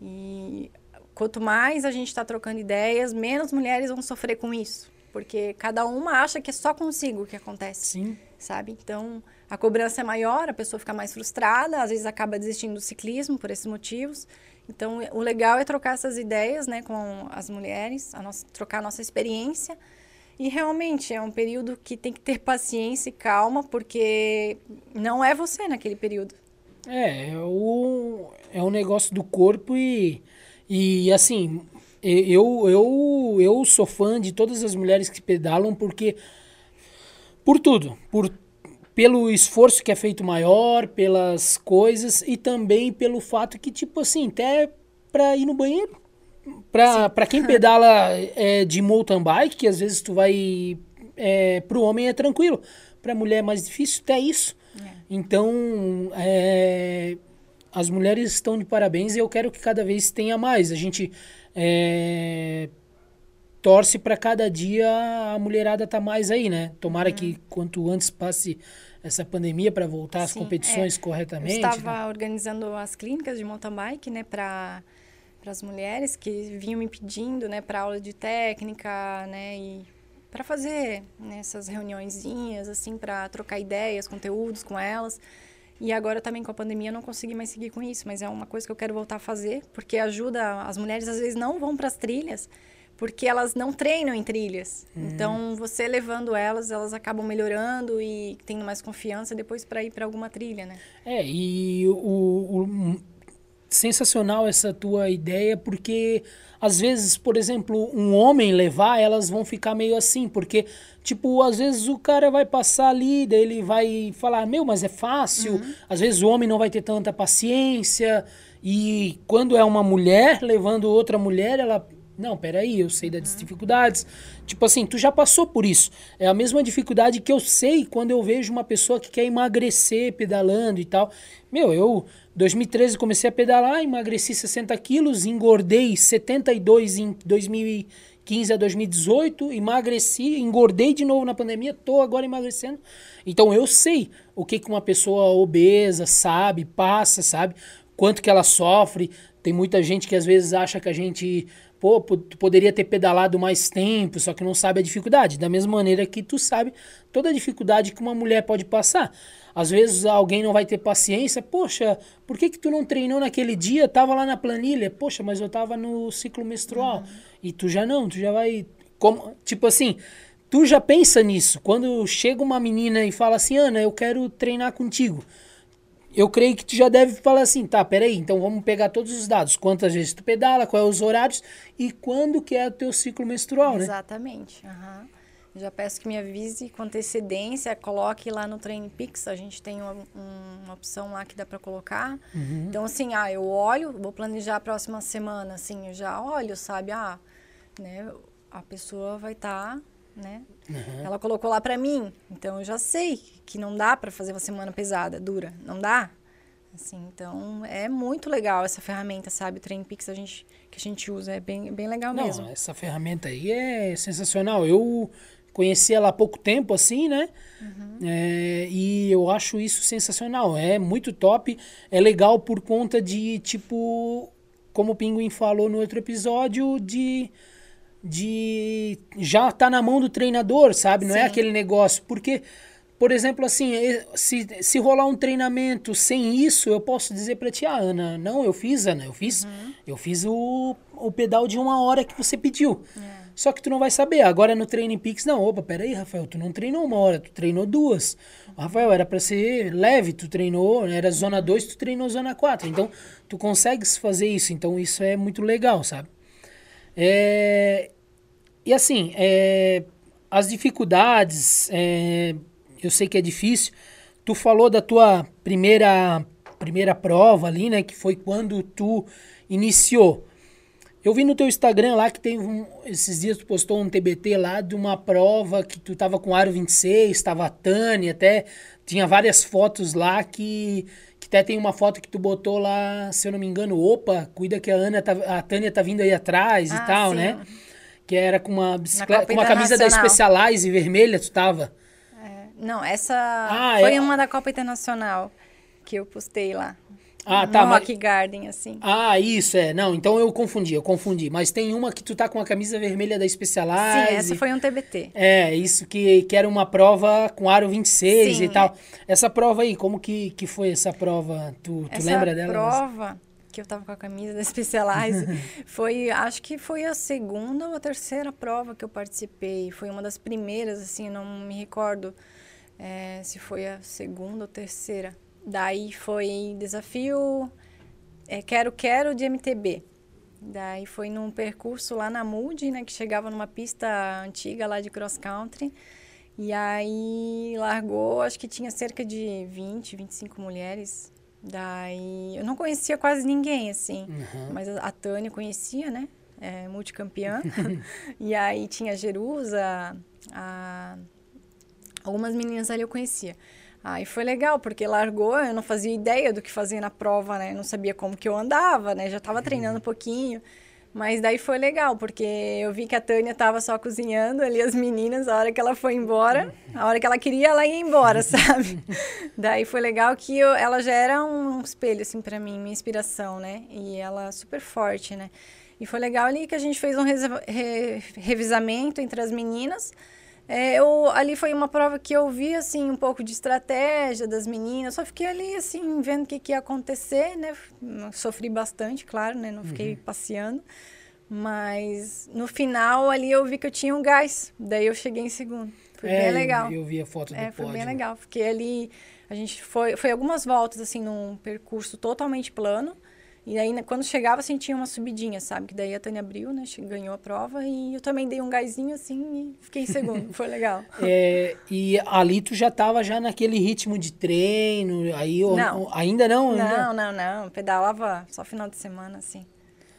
[SPEAKER 2] E quanto mais a gente está trocando ideias, menos mulheres vão sofrer com isso. Porque cada uma acha que é só consigo que acontece.
[SPEAKER 1] Sim
[SPEAKER 2] sabe? Então, a cobrança é maior, a pessoa fica mais frustrada, às vezes acaba desistindo do ciclismo por esses motivos. Então, o legal é trocar essas ideias, né, com as mulheres, a nossa, trocar a nossa experiência. E realmente é um período que tem que ter paciência e calma, porque não é você naquele período.
[SPEAKER 1] É, é o, é um negócio do corpo e, e assim, eu, eu, eu sou fã de todas as mulheres que pedalam, porque por tudo, por pelo esforço que é feito maior, pelas coisas e também pelo fato que tipo assim, até para ir no banheiro, para para quem pedala é, de mountain bike, que às vezes tu vai é, pro homem é tranquilo. para a mulher é mais difícil, até isso.
[SPEAKER 2] É.
[SPEAKER 1] Então, é, as mulheres estão de parabéns e eu quero que cada vez tenha mais. A gente é, torce para cada dia a mulherada tá mais aí, né? Tomara
[SPEAKER 2] Uhum.
[SPEAKER 1] que quanto antes passe essa pandemia para voltar às
[SPEAKER 2] Sim,
[SPEAKER 1] competições
[SPEAKER 2] é.
[SPEAKER 1] corretamente.
[SPEAKER 2] Eu estava
[SPEAKER 1] né?
[SPEAKER 2] organizando as clínicas de mountain bike, né, para as mulheres que vinham me pedindo, né, para aula de técnica, né, e para fazer né, essas reuniõezinhas, assim, para trocar ideias, conteúdos com elas. E agora também com a pandemia eu não consegui mais seguir com isso, mas é uma coisa que eu quero voltar a fazer, porque ajuda as mulheres às vezes não vão para as trilhas, porque elas não treinam em trilhas. Então, você levando elas, elas acabam melhorando e tendo mais confiança depois para ir para alguma trilha, né?
[SPEAKER 1] É, e o, o- sensacional essa tua ideia, porque às vezes, por exemplo, um homem levar, elas vão ficar meio assim, porque, tipo, às vezes o cara vai passar ali, daí ele vai falar, meu, mas é fácil. Às vezes o homem não vai ter tanta paciência, e quando é uma mulher levando outra mulher, ela. Não, peraí, eu sei das dificuldades. Tipo assim, tu já passou por isso. É a mesma dificuldade que eu sei quando eu vejo uma pessoa que quer emagrecer pedalando e tal. Meu, eu, 2013, comecei a pedalar, emagreci 60 quilos, engordei 72 em 2015 a 2018, emagreci, engordei de novo na pandemia, tô agora emagrecendo. Então eu sei o que, que uma pessoa obesa sabe, passa, sabe? Quanto que ela sofre. Tem muita gente que às vezes acha que a gente pô, poderia ter pedalado mais tempo, só que não sabe a dificuldade. Da mesma maneira que tu sabe toda a dificuldade que uma mulher pode passar. Às vezes alguém não vai ter paciência. Poxa, por que, que tu não treinou naquele dia? Tava lá na planilha. Poxa, mas eu tava no ciclo menstrual. E tu já não, tu já vai. Como, tipo assim, tu já pensa nisso. Quando chega uma menina e fala assim, Ana, eu quero treinar contigo. Eu creio que tu já deve falar assim, tá, peraí, então vamos pegar todos os dados. Quantas vezes tu pedala, quais os horários e quando que é o teu ciclo menstrual, né?
[SPEAKER 2] Exatamente. aham. Já peço que me avise com antecedência, coloque lá no Training Pix, a gente tem uma, um- uma opção lá que dá para colocar.
[SPEAKER 1] Uhum.
[SPEAKER 2] Então, assim, ah, eu olho, vou planejar a próxima semana, assim, eu já olho, sabe? Ah, né, a pessoa vai estar, né?
[SPEAKER 1] Uhum.
[SPEAKER 2] Ela colocou lá para mim, então eu já sei que não dá para fazer uma semana pesada, dura, não dá. Assim, então é muito legal essa ferramenta, sabe? O Training Pix a gente, que a gente usa, é bem, bem legal
[SPEAKER 1] Não,
[SPEAKER 2] mesmo.
[SPEAKER 1] essa ferramenta aí é sensacional. Eu conheci ela há pouco tempo, assim, né? É, e eu acho isso sensacional. É muito top. É legal por conta de, tipo, como o Pinguim falou no outro episódio, de. De já tá na mão do treinador, sabe? Não é
[SPEAKER 2] Sim.
[SPEAKER 1] aquele negócio. Porque, por exemplo, assim, se, se rolar um treinamento sem isso, eu posso dizer pra ti, ah, Ana, não, eu fiz, Ana, eu fiz, eu fiz o, o pedal de uma hora que você pediu. Só que tu não vai saber. Agora no Training Peaks, não, opa, peraí, Rafael, tu não treinou uma hora, tu treinou duas. Rafael, era pra ser leve, tu treinou, era zona 2, tu treinou zona 4. Então, tu consegues fazer isso. Então, isso é muito legal, sabe? É, e assim, é, as dificuldades, é, eu sei que é difícil. Tu falou da tua primeira primeira prova ali, né? Que foi quando tu iniciou. Eu vi no teu Instagram lá que tem um, esses dias tu postou um TBT lá de uma prova que tu tava com aro 26, tava a Tânia, até tinha várias fotos lá que, que até tem uma foto que tu botou lá, se eu não me engano, opa, cuida que a Ana tá, a Tânia tá vindo aí atrás e
[SPEAKER 2] Ah,
[SPEAKER 1] tal,
[SPEAKER 2] sim.
[SPEAKER 1] né? Que era com uma bicicleta, com uma camisa da. Specialized vermelha, tu tava.
[SPEAKER 2] É, não, essa
[SPEAKER 1] Ah,
[SPEAKER 2] foi
[SPEAKER 1] é?
[SPEAKER 2] uma da Copa Internacional que eu postei lá.
[SPEAKER 1] Ah, tá, mas-
[SPEAKER 2] Rock Garden, assim.
[SPEAKER 1] Ah, isso, é. Não, então eu confundi, eu confundi. Mas tem uma que tu tá com a camisa vermelha da Specialized.
[SPEAKER 2] Sim, essa foi um TBT.
[SPEAKER 1] É, isso que, que era uma prova com aro 26
[SPEAKER 2] Sim,
[SPEAKER 1] e tal. Essa prova aí, como que, que foi essa prova? Tu, tu
[SPEAKER 2] Essa
[SPEAKER 1] lembra dela?
[SPEAKER 2] prova que eu tava com a camisa da Specialized foi, acho que foi a segunda ou a terceira prova que eu participei. Foi uma das primeiras, assim, não me recordo é, se foi a segunda ou terceira. Daí foi desafio é, Quero Quero de MTB. Daí foi num percurso lá na Mood, né, que chegava numa pista antiga lá de cross country. E aí largou, acho que tinha cerca de 20, 25 mulheres. Daí eu não conhecia quase ninguém, assim.
[SPEAKER 1] Uhum.
[SPEAKER 2] Mas a, a Tânia conhecia, né? É, multicampeã. e aí tinha a Jerusa, a, Algumas meninas ali eu conhecia. Aí foi legal, porque largou, eu não fazia ideia do que fazia na prova, né? Eu não sabia como que eu andava, né? Já estava treinando um pouquinho. Mas daí foi legal, porque eu vi que a Tânia estava só cozinhando ali as meninas, a hora que ela foi embora, a hora que ela queria, ela ia embora, sabe? daí foi legal que eu, ela já era um espelho, assim, para mim, minha inspiração, né? E ela super forte, né? E foi legal ali que a gente fez um re revisamento entre as meninas. É, eu, ali foi uma prova que eu vi, assim, um pouco de estratégia das meninas. Só fiquei ali, assim, vendo o que, que ia acontecer, né? Sofri bastante, claro, né? Não fiquei uhum. passeando. Mas no final ali eu vi que eu tinha um gás. Daí eu cheguei em segundo. Foi é, bem legal.
[SPEAKER 1] Eu, eu vi a foto do
[SPEAKER 2] é, Foi bem legal. Fiquei ali... A gente foi... Foi algumas voltas, assim, num percurso totalmente plano. E aí, né, quando chegava, sentia uma subidinha, sabe? Que daí a Tânia abriu, né? Ganhou a prova e eu também dei um gásinho assim e fiquei em segundo. Foi legal.
[SPEAKER 1] É, e ali tu já tava já naquele ritmo de treino, aí
[SPEAKER 2] não.
[SPEAKER 1] ainda não?
[SPEAKER 2] Ainda... Não, não, não. Pedalava só final de semana, assim.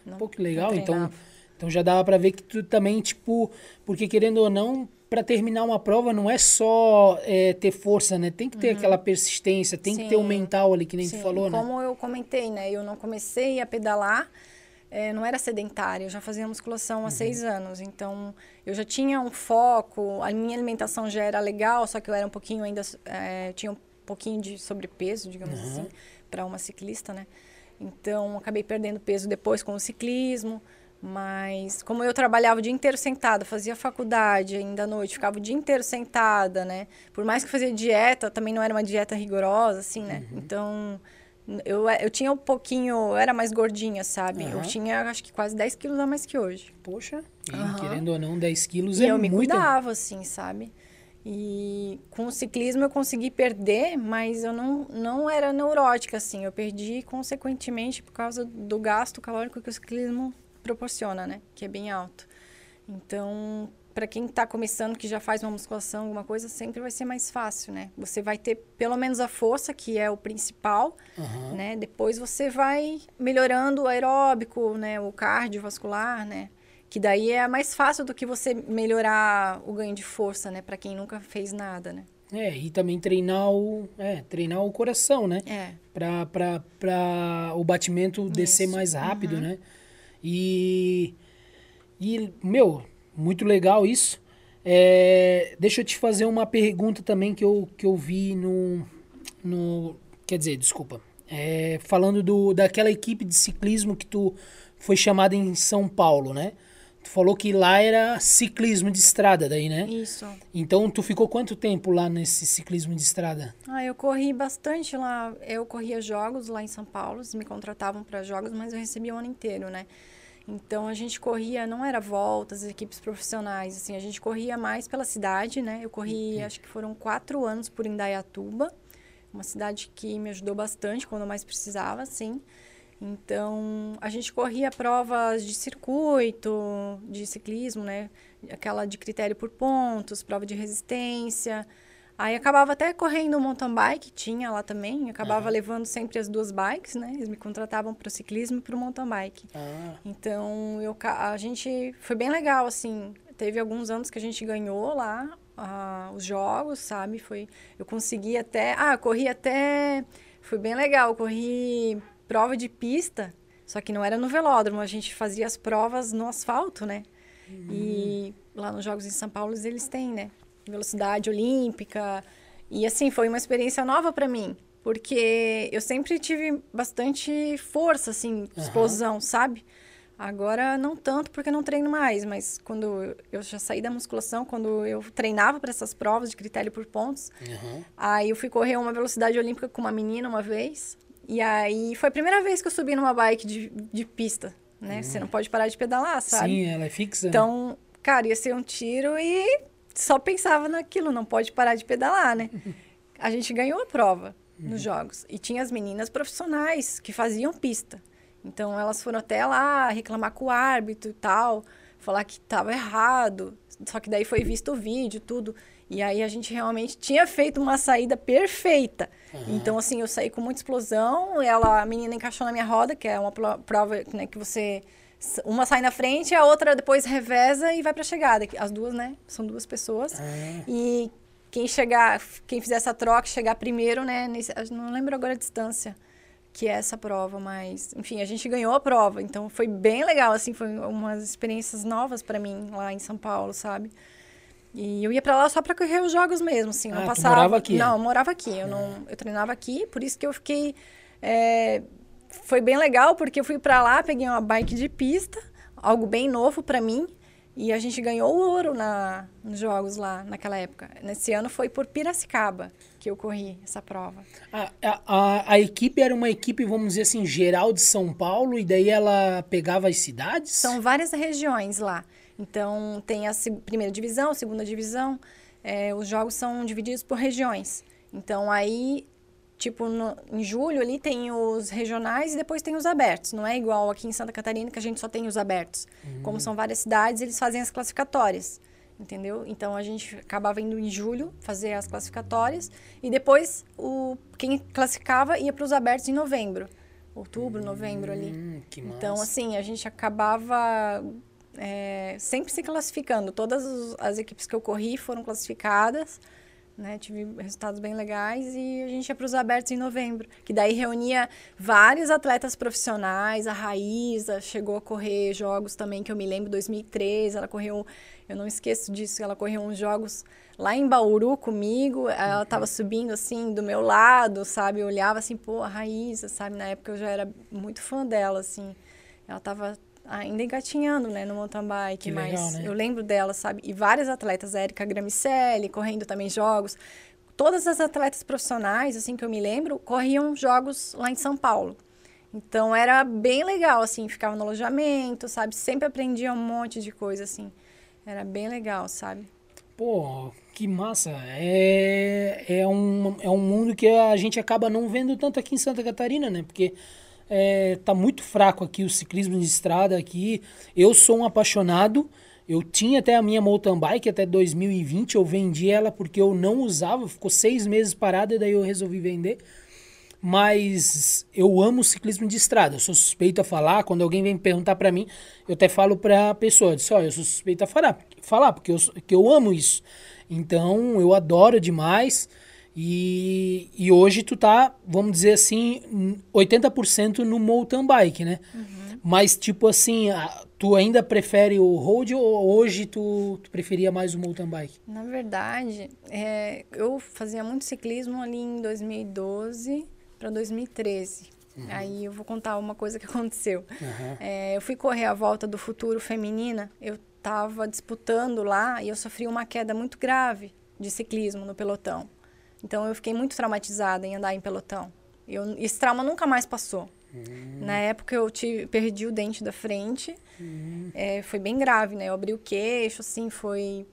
[SPEAKER 1] Não, Pô, que legal. Então, então já dava para ver que tu também, tipo, porque querendo ou não, para terminar uma prova não é só é, ter força, né? Tem que ter uhum. aquela persistência, tem Sim. que ter o um mental ali, que nem Sim. tu falou,
[SPEAKER 2] né? Como eu comentei, né? Eu não comecei a pedalar, é, não era sedentária, eu já fazia musculação há uhum. seis anos, então eu já tinha um foco, a minha alimentação já era legal, só que eu era um pouquinho ainda, é, tinha um pouquinho de sobrepeso, digamos uhum. assim, para uma ciclista, né? Então, acabei perdendo peso depois com o ciclismo. Mas como eu trabalhava o dia inteiro sentada, fazia faculdade ainda à noite, ficava o dia inteiro sentada, né? Por mais que fazia dieta, também não era uma dieta rigorosa, assim, né? Uhum. Então, eu, eu tinha um pouquinho, eu era mais gordinha, sabe? Uhum. Eu tinha, acho que quase 10 quilos a mais que hoje.
[SPEAKER 1] Poxa, e uhum. querendo ou não, 10 quilos e é muito.
[SPEAKER 2] eu me cuidava, assim, sabe? E com o ciclismo eu consegui perder, mas eu não, não era neurótica, assim. Eu perdi consequentemente por causa do gasto calórico que o ciclismo proporciona, né? Que é bem alto. Então, para quem está começando, que já faz uma musculação, alguma coisa, sempre vai ser mais fácil, né? Você vai ter pelo menos a força, que é o principal, uhum. né? Depois você vai melhorando o aeróbico, né? O cardiovascular, né? Que daí é mais fácil do que você melhorar o ganho de força, né? Para quem nunca fez nada, né?
[SPEAKER 1] É, e também treinar o, é, treinar o coração, né?
[SPEAKER 2] É.
[SPEAKER 1] Para o batimento Isso. descer mais rápido, uhum. né? E, e, meu, muito legal isso. É, deixa eu te fazer uma pergunta também que eu, que eu vi no, no. Quer dizer, desculpa. É, falando do, daquela equipe de ciclismo que tu foi chamada em São Paulo, né? Tu falou que lá era ciclismo de estrada daí, né?
[SPEAKER 2] Isso.
[SPEAKER 1] Então tu ficou quanto tempo lá nesse ciclismo de estrada?
[SPEAKER 2] Ah, eu corri bastante lá. Eu corria jogos lá em São Paulo, eles me contratavam para jogos, mas eu recebia o ano inteiro, né? Então a gente corria, não era voltas, equipes profissionais, assim, a gente corria mais pela cidade, né? Eu corri, uhum. acho que foram quatro anos por Indaiatuba, uma cidade que me ajudou bastante quando eu mais precisava, assim. Então a gente corria provas de circuito, de ciclismo, né? Aquela de critério por pontos, prova de resistência. Aí acabava até correndo mountain bike, tinha lá também. Acabava uhum. levando sempre as duas bikes, né? Eles me contratavam para o ciclismo e para o mountain bike.
[SPEAKER 1] Ah.
[SPEAKER 2] Então, eu, a gente... Foi bem legal, assim. Teve alguns anos que a gente ganhou lá uh, os jogos, sabe? Foi... Eu consegui até... Ah, corri até... Foi bem legal. Corri prova de pista, só que não era no velódromo. A gente fazia as provas no asfalto, né? Uhum. E lá nos Jogos em São Paulo eles têm, né? Velocidade olímpica. E assim, foi uma experiência nova para mim, porque eu sempre tive bastante força, assim, explosão, uhum. sabe? Agora não tanto porque não treino mais, mas quando eu já saí da musculação, quando eu treinava para essas provas de critério por pontos, uhum. aí eu fui correr uma velocidade olímpica com uma menina uma vez, e aí foi a primeira vez que eu subi numa bike de, de pista, né? Uhum. Você não pode parar de pedalar, sabe?
[SPEAKER 1] Sim, ela é fixa.
[SPEAKER 2] Né? Então, cara, ia ser um tiro e só pensava naquilo, não pode parar de pedalar, né? A gente ganhou a prova uhum. nos jogos. E tinha as meninas profissionais que faziam pista. Então elas foram até lá reclamar com o árbitro e tal, falar que estava errado. Só que daí foi visto o vídeo, tudo. E aí a gente realmente tinha feito uma saída perfeita. Uhum. Então, assim, eu saí com muita explosão. Ela, a menina encaixou na minha roda, que é uma prova né, que você uma sai na frente, a outra depois reveza e vai pra chegada. As duas, né? São duas pessoas.
[SPEAKER 1] É.
[SPEAKER 2] E quem chegar, quem fizer essa troca, chegar primeiro, né? Nesse, não lembro agora a distância que é essa prova, mas enfim, a gente ganhou a prova, então foi bem legal, assim, foi umas experiências novas para mim lá em São Paulo, sabe? E eu ia para lá só para correr os jogos mesmo, assim, não
[SPEAKER 1] ah,
[SPEAKER 2] passava.
[SPEAKER 1] morava aqui?
[SPEAKER 2] Não, eu morava aqui, eu não, eu treinava aqui, por isso que eu fiquei é, foi bem legal porque eu fui para lá, peguei uma bike de pista, algo bem novo para mim. E a gente ganhou ouro na, nos jogos lá naquela época. Nesse ano foi por Piracicaba que eu corri essa prova.
[SPEAKER 1] A, a, a, equipe era uma equipe, vamos dizer assim, geral de São Paulo, e daí ela pegava as cidades?
[SPEAKER 2] São várias regiões lá. Então tem a primeira divisão, a segunda divisão. É, os jogos são divididos por regiões. Então aí Tipo, no, em julho ali tem os regionais e depois tem os abertos. Não é igual aqui em Santa Catarina que a gente só tem os abertos. Uhum. Como são várias cidades, eles fazem as classificatórias. Entendeu? Então a gente acabava indo em julho fazer as classificatórias e depois o quem classificava ia para os abertos em novembro. Outubro, novembro ali.
[SPEAKER 1] Hum,
[SPEAKER 2] então, assim, a gente acabava é, sempre se classificando. Todas as equipes que eu corri foram classificadas. Né? Tive resultados bem legais e a gente ia para os abertos em novembro, que daí reunia vários atletas profissionais. A Raíza chegou a correr jogos também que eu me lembro, 2003, ela correu, eu não esqueço disso, ela correu uns jogos lá em Bauru comigo. Ela estava uhum. subindo assim do meu lado, sabe? Eu olhava assim, pô, a Raíza, sabe? Na época eu já era muito fã dela, assim. Ela estava ainda engatinhando, né, no mountain bike,
[SPEAKER 1] que
[SPEAKER 2] mas
[SPEAKER 1] legal, né?
[SPEAKER 2] eu lembro dela, sabe? E várias atletas, a Erika Gramicelli, correndo também jogos. Todas as atletas profissionais, assim, que eu me lembro, corriam jogos lá em São Paulo. Então era bem legal, assim, ficava no alojamento, sabe? Sempre aprendia um monte de coisa, assim. Era bem legal, sabe?
[SPEAKER 1] Pô, que massa. É, é, um, é um mundo que a gente acaba não vendo tanto aqui em Santa Catarina, né? Porque é, tá muito fraco aqui o ciclismo de estrada aqui. Eu sou um apaixonado. Eu tinha até a minha mountain bike até 2020. Eu vendi ela porque eu não usava. Ficou seis meses parada e daí eu resolvi vender. Mas eu amo ciclismo de estrada. Eu sou suspeito a falar. Quando alguém vem perguntar para mim, eu até falo para a pessoa: eu, disse, eu sou suspeito a falar, falar porque eu, que eu amo isso. Então eu adoro demais. E, e hoje tu tá, vamos dizer assim, 80% no mountain bike, né? Uhum. Mas, tipo assim, tu ainda prefere o road ou hoje tu, tu preferia mais o mountain bike?
[SPEAKER 2] Na verdade, é, eu fazia muito ciclismo ali em 2012 para 2013. Uhum. Aí eu vou contar uma coisa que aconteceu. Uhum. É, eu fui correr a volta do futuro feminina, eu estava disputando lá e eu sofri uma queda muito grave de ciclismo no pelotão. Então eu fiquei muito traumatizada em andar em pelotão. Eu, esse trauma nunca mais passou. Hum. Na época eu tive, perdi o dente da frente. Hum. É, foi bem grave, né? Eu abri o queixo, assim, foi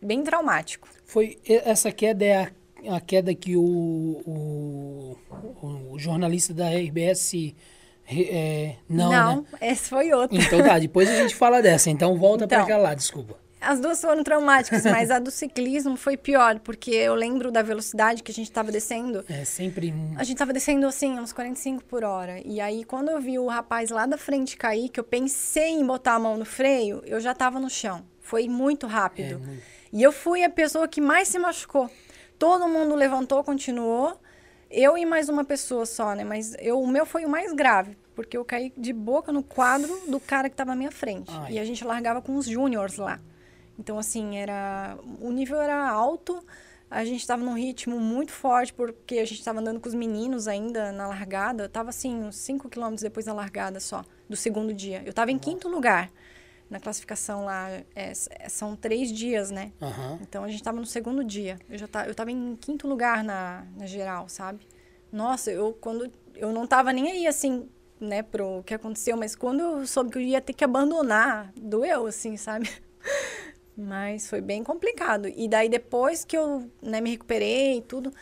[SPEAKER 2] bem traumático.
[SPEAKER 1] Foi essa queda é a, a queda que o, o, o, jornalista da RBS é, não, não né?
[SPEAKER 2] esse foi outro.
[SPEAKER 1] Então tá, depois a gente fala dessa. Então volta então, para cá lá, desculpa.
[SPEAKER 2] As duas foram traumáticas, mas a do ciclismo foi pior, porque eu lembro da velocidade que a gente estava descendo.
[SPEAKER 1] É, sempre.
[SPEAKER 2] A gente estava descendo assim, uns 45 por hora. E aí, quando eu vi o rapaz lá da frente cair, que eu pensei em botar a mão no freio, eu já estava no chão. Foi muito rápido. É. E eu fui a pessoa que mais se machucou. Todo mundo levantou, continuou. Eu e mais uma pessoa só, né? Mas eu, o meu foi o mais grave, porque eu caí de boca no quadro do cara que estava à minha frente. Ai. E a gente largava com os júniores lá. Então, assim, era o nível era alto, a gente estava num ritmo muito forte, porque a gente estava andando com os meninos ainda na largada. Tava assim, uns 5 quilômetros depois da largada só, do segundo dia. Eu estava em quinto lugar na classificação lá. É, são três dias, né?
[SPEAKER 1] Uhum.
[SPEAKER 2] Então a gente estava no segundo dia. Eu já tá, eu tava em quinto lugar na, na geral, sabe? Nossa, eu quando eu não tava nem aí assim, né, pro que aconteceu, mas quando eu soube que eu ia ter que abandonar, doeu assim, sabe? Mas foi bem complicado. E daí, depois que eu né, me recuperei e tudo,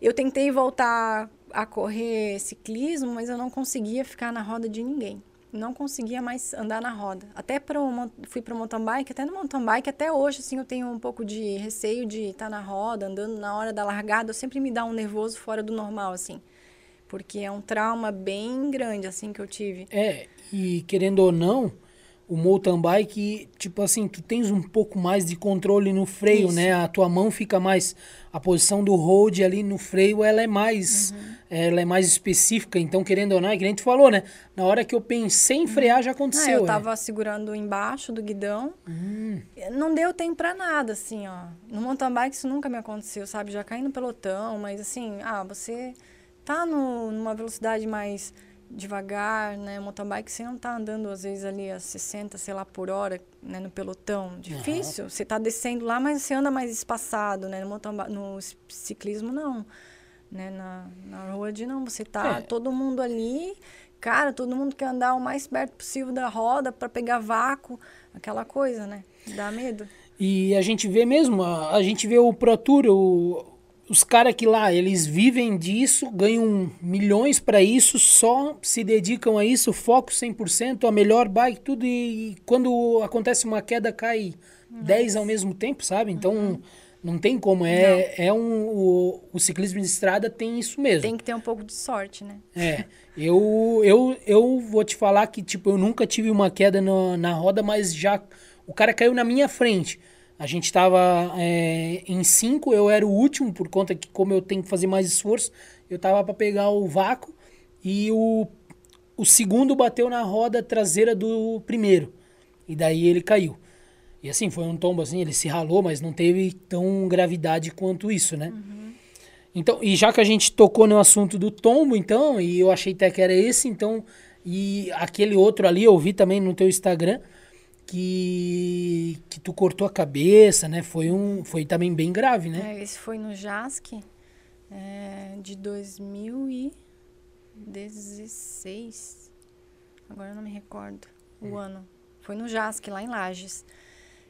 [SPEAKER 2] eu tentei voltar a correr ciclismo, mas eu não conseguia ficar na roda de ninguém. Não conseguia mais andar na roda. Até pro, fui para o mountain bike, até no mountain bike, até hoje, assim, eu tenho um pouco de receio de estar tá na roda, andando na hora da largada. Eu sempre me dá um nervoso fora do normal, assim. Porque é um trauma bem grande, assim, que eu tive.
[SPEAKER 1] É, e querendo ou não, o mountain bike, tipo assim, tu tens um pouco mais de controle no freio,
[SPEAKER 2] Isso.
[SPEAKER 1] né? A tua mão fica mais a posição do hold ali no freio, ela é mais
[SPEAKER 2] Uhum.
[SPEAKER 1] ela é mais específica, então querendo ou não, é que nem tu falou, né? Na hora que eu pensei em frear já
[SPEAKER 2] Ah,
[SPEAKER 1] aconteceu.
[SPEAKER 2] eu
[SPEAKER 1] é.
[SPEAKER 2] tava segurando embaixo do guidão.
[SPEAKER 1] Hum.
[SPEAKER 2] Não deu tempo pra nada, assim, ó. No mountain bike isso nunca me aconteceu, sabe? Já caí no pelotão, mas assim, ah, você tá no, numa velocidade mais devagar, né? Mountain bike você não tá andando às vezes ali a 60, sei lá, por hora, né, no pelotão. Difícil. Você tá descendo lá, mas você anda mais espaçado, né? No, mountain no ciclismo não. Né? Na, na road não, você tá
[SPEAKER 1] É.
[SPEAKER 2] todo mundo ali, cara, todo mundo quer andar o mais perto possível da roda para pegar vácuo, aquela coisa, né? Dá medo.
[SPEAKER 1] E a gente vê mesmo, a, a gente vê o Pro Tour, o- os caras que lá, eles vivem disso, ganham milhões para isso, só se dedicam a isso, foco 100%, a melhor bike, tudo. E, quando acontece uma queda, cai 10 ao mesmo tempo, sabe? Então, não tem como. É, é um, o, o ciclismo de estrada tem isso mesmo.
[SPEAKER 2] Tem que ter um pouco de sorte, né?
[SPEAKER 1] É, eu, eu, eu vou te falar que, tipo, eu nunca tive uma queda na, na roda, mas já o cara caiu na minha frente. A gente tava é, em cinco, eu era o último, por conta que, como eu tenho que fazer mais esforço, eu tava para pegar o vácuo e o, o segundo bateu na roda traseira do primeiro. E daí ele caiu. E assim, foi um tombo assim, ele se ralou, mas não teve tão gravidade quanto isso, né? Então, e já que a gente tocou no assunto do tombo, então, e eu achei até que era esse, então, e aquele outro ali, eu vi também no teu Instagram, que, que tu cortou a cabeça, né? Foi, um, foi também bem grave, né?
[SPEAKER 2] É, esse foi no JASC é, de 2016. Agora eu não me recordo o ano. Foi no JASC, lá em Lages.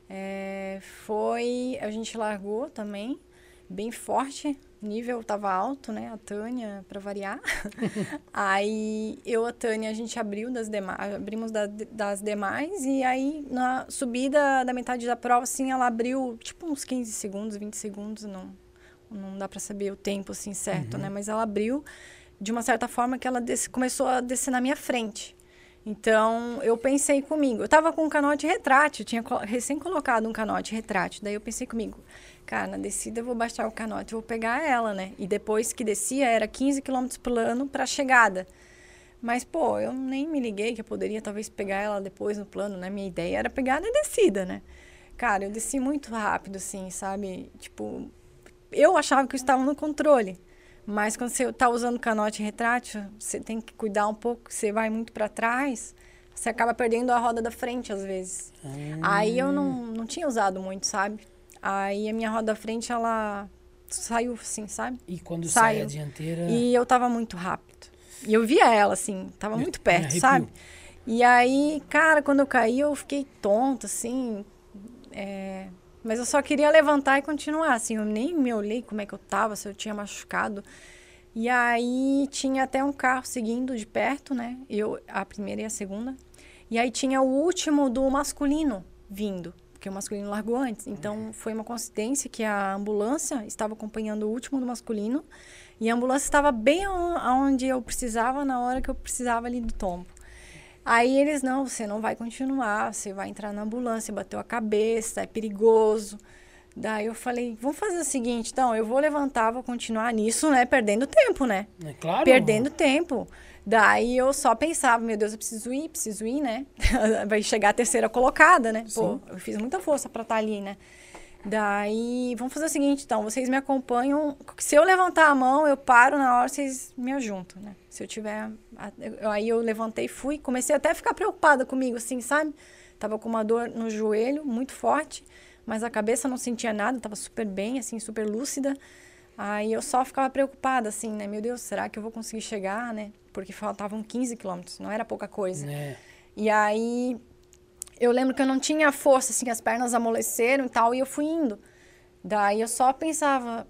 [SPEAKER 2] É, foi. A gente largou também, bem forte. Nível tava alto, né? A Tânia, para variar. aí eu, a Tânia, a gente abriu das demais, abrimos da- das demais. E aí, na subida da metade da prova, assim, ela abriu tipo uns 15 segundos, 20 segundos, não, não dá para saber o tempo assim certo, né? Mas ela abriu de uma certa forma que ela desce- começou a descer na minha frente. Então, eu pensei comigo. Eu tava com um canote retrátil, tinha recém colocado um canote retrátil. Daí eu pensei comigo, cara, na descida eu vou baixar o canote, vou pegar ela, né? E depois que descia, era 15 km plano para chegada. Mas, pô, eu nem me liguei que eu poderia talvez pegar ela depois no plano, né? Minha ideia era pegar na descida, né? Cara, eu desci muito rápido, assim, sabe? Tipo, eu achava que eu estava no controle. Mas quando você está usando canote retrátil, você tem que cuidar um pouco, você vai muito para trás, você acaba perdendo a roda da frente às vezes. Aí eu não, não tinha usado muito, sabe? Aí a minha roda da frente, ela saiu assim, sabe?
[SPEAKER 1] E quando sai a
[SPEAKER 2] Saiu.
[SPEAKER 1] dianteira.
[SPEAKER 2] E eu tava muito rápido. E eu via ela, assim, tava muito perto, sabe? E aí, cara, quando eu caí, eu fiquei tonta, assim. é, Mas eu só queria levantar e continuar, assim. Eu nem me olhei como é que eu tava, se eu tinha machucado. E aí tinha até um carro seguindo de perto, né? Eu, a primeira e a segunda. E aí tinha o último do masculino vindo, porque o masculino largou antes. Então foi uma coincidência que a ambulância estava acompanhando o último do masculino e a ambulância estava bem aon- onde eu precisava na hora que eu precisava ali do tombo. Aí eles, não, você não vai continuar, você vai entrar na ambulância, bateu a cabeça, é perigoso. Daí eu falei, vamos fazer o seguinte, então, eu vou levantar, vou continuar nisso, né, perdendo tempo, né?
[SPEAKER 1] É claro.
[SPEAKER 2] perdendo tempo. Daí eu só pensava, meu Deus, eu preciso ir, preciso ir, né? Vai chegar a terceira colocada, né? Pô,
[SPEAKER 1] Sim.
[SPEAKER 2] eu fiz muita força pra estar ali, né? Daí, vamos fazer o seguinte, então, vocês me acompanham. Se eu levantar a mão, eu paro na hora, vocês me ajuntam, né? Se eu tiver. Aí eu levantei, fui, comecei até a ficar preocupada comigo, assim, sabe? Tava com uma dor no joelho muito forte, mas a cabeça não sentia nada, tava super bem, assim, super lúcida. Aí eu só ficava preocupada, assim, né? Meu Deus, será que eu vou conseguir chegar, né? Porque faltavam 15 quilômetros, não era pouca coisa.
[SPEAKER 1] É.
[SPEAKER 2] E aí eu lembro que eu não tinha força, assim, as pernas amoleceram e tal, e eu fui indo. Daí eu só pensava,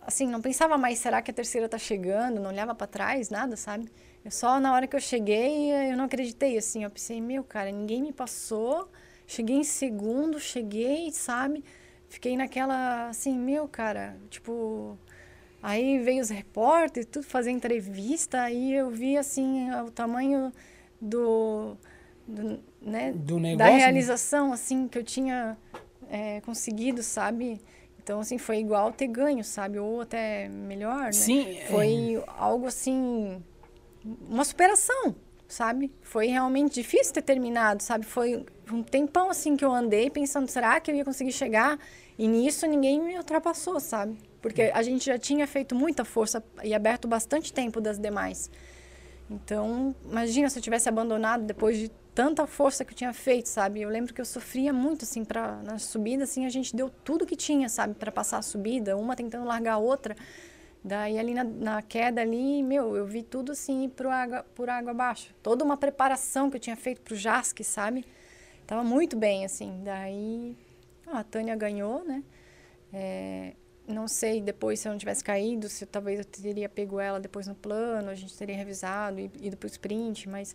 [SPEAKER 2] assim, não pensava mais, será que a terceira tá chegando? Não olhava para trás, nada, sabe? Eu só na hora que eu cheguei, eu não acreditei, assim, eu pensei, meu, cara, ninguém me passou. Cheguei em segundo, cheguei, sabe? Fiquei naquela, assim, meu, cara, tipo, Aí veio os repórteres, tudo fazer entrevista, aí eu vi assim o tamanho do do, né,
[SPEAKER 1] Do negócio,
[SPEAKER 2] da
[SPEAKER 1] né?
[SPEAKER 2] realização, assim, que eu tinha é, conseguido, sabe? Então, assim, foi igual ter ganho, sabe? Ou até melhor, né?
[SPEAKER 1] Sim, é.
[SPEAKER 2] Foi algo, assim, uma superação, sabe? Foi realmente difícil ter terminado, sabe? Foi um tempão, assim, que eu andei pensando, será que eu ia conseguir chegar? E nisso ninguém me ultrapassou, sabe? Porque a gente já tinha feito muita força e aberto bastante tempo das demais. Então, imagina se eu tivesse abandonado depois de tanta força que eu tinha feito, sabe? Eu lembro que eu sofria muito, assim, pra, na subida, assim, a gente deu tudo que tinha, sabe? para passar a subida, uma tentando largar a outra. Daí, ali na, na queda ali, meu, eu vi tudo, assim, ir pro água, por água abaixo. Toda uma preparação que eu tinha feito pro JASC, sabe? Tava muito bem, assim. Daí, ah, a Tânia ganhou, né? É, não sei depois se eu não tivesse caído, se talvez eu teria pego ela depois no plano, a gente teria revisado e ido pro sprint, mas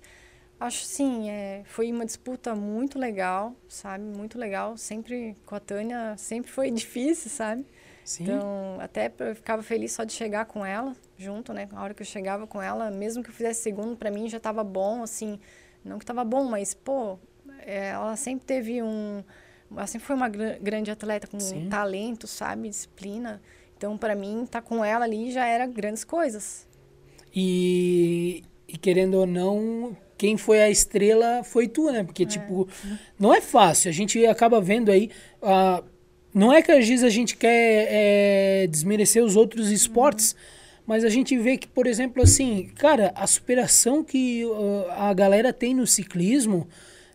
[SPEAKER 2] acho sim, é, foi uma disputa muito legal, sabe? Muito legal. Sempre com a Tânia, sempre foi difícil, sabe?
[SPEAKER 1] Sim.
[SPEAKER 2] Então, até eu ficava feliz só de chegar com ela junto, né? A hora que eu chegava com ela, mesmo que eu fizesse segundo, para mim já tava bom, assim. Não que tava bom, mas, pô, é, ela sempre teve um. Ela sempre foi uma gr- grande atleta com
[SPEAKER 1] Sim.
[SPEAKER 2] talento, sabe? Disciplina. Então, para mim, estar com ela ali já era grandes coisas.
[SPEAKER 1] E, e querendo ou não, quem foi a estrela foi tu, né? Porque, tipo, não é fácil. A gente acaba vendo aí. ah, não é que às vezes a gente quer é, desmerecer os outros esportes, mas a gente vê que, por exemplo, assim, cara, a superação que ah, a galera tem no ciclismo.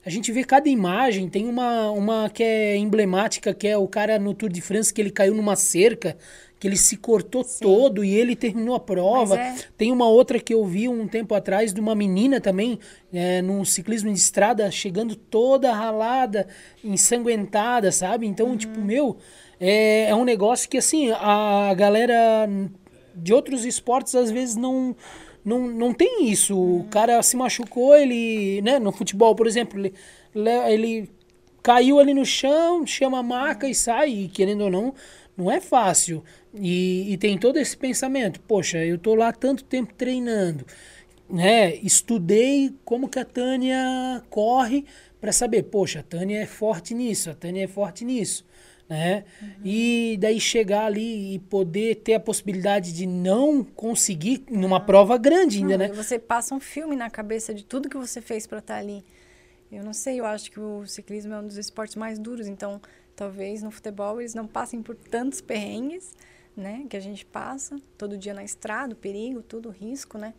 [SPEAKER 1] A gente vê cada imagem, tem uma, uma que é emblemática, que é o cara no Tour de France, que ele caiu numa cerca, que ele se cortou todo e ele terminou a prova.
[SPEAKER 2] É.
[SPEAKER 1] Tem uma outra que eu vi um tempo atrás de uma menina também, é, num ciclismo de estrada, chegando toda ralada, ensanguentada, sabe? Então, tipo, meu, é, é um negócio que, assim, a galera de outros esportes às vezes não. Não, não tem isso. O cara se machucou, ele. Né, no futebol, por exemplo, ele, le- ele caiu ali no chão, chama a maca e sai, e querendo ou não, não é fácil. E, e tem todo esse pensamento, poxa, eu tô lá tanto tempo treinando, né? Estudei como que a Tânia corre para saber, poxa, a Tânia é forte nisso, a Tânia é forte nisso, né? E daí chegar ali e poder ter a possibilidade de não conseguir numa prova grande ainda,
[SPEAKER 2] Não,
[SPEAKER 1] né?
[SPEAKER 2] Você passa um filme na cabeça de tudo que você fez para estar ali. Eu não sei, eu acho que o ciclismo é um dos esportes mais duros, então talvez no futebol eles não passem por tantos perrengues, né, que a gente passa todo dia na estrada, o perigo, tudo, o risco, né?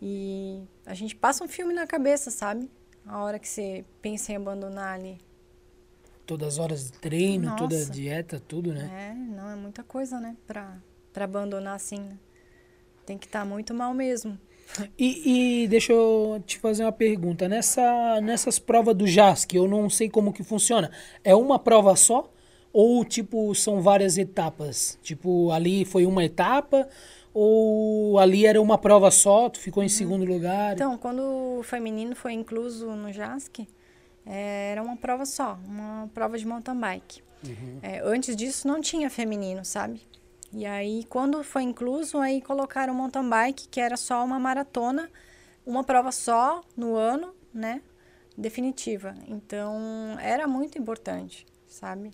[SPEAKER 2] E a gente passa um filme na cabeça, sabe? A hora que você pensa em abandonar ali.
[SPEAKER 1] Todas as horas de treino, toda a
[SPEAKER 2] Nossa.
[SPEAKER 1] dieta, tudo, né?
[SPEAKER 2] É, não é muita coisa, né, pra, pra abandonar assim, né? Tem que estar muito mal mesmo.
[SPEAKER 1] E, e deixa eu te fazer uma pergunta. Nessa, nessas provas do JASC, eu não sei como que funciona. É uma prova só? Ou, tipo, são várias etapas? Tipo, ali foi uma etapa? Ou ali era uma prova só, tu ficou em segundo lugar?
[SPEAKER 2] Então, quando o feminino foi incluso no JASC, eh, era uma prova só, uma prova de mountain bike. Eh, antes disso não tinha feminino, sabe? E aí, quando foi incluso, aí colocaram mountain bike, que era só uma maratona, uma prova só no ano, né? Definitiva. Então, era muito importante, sabe?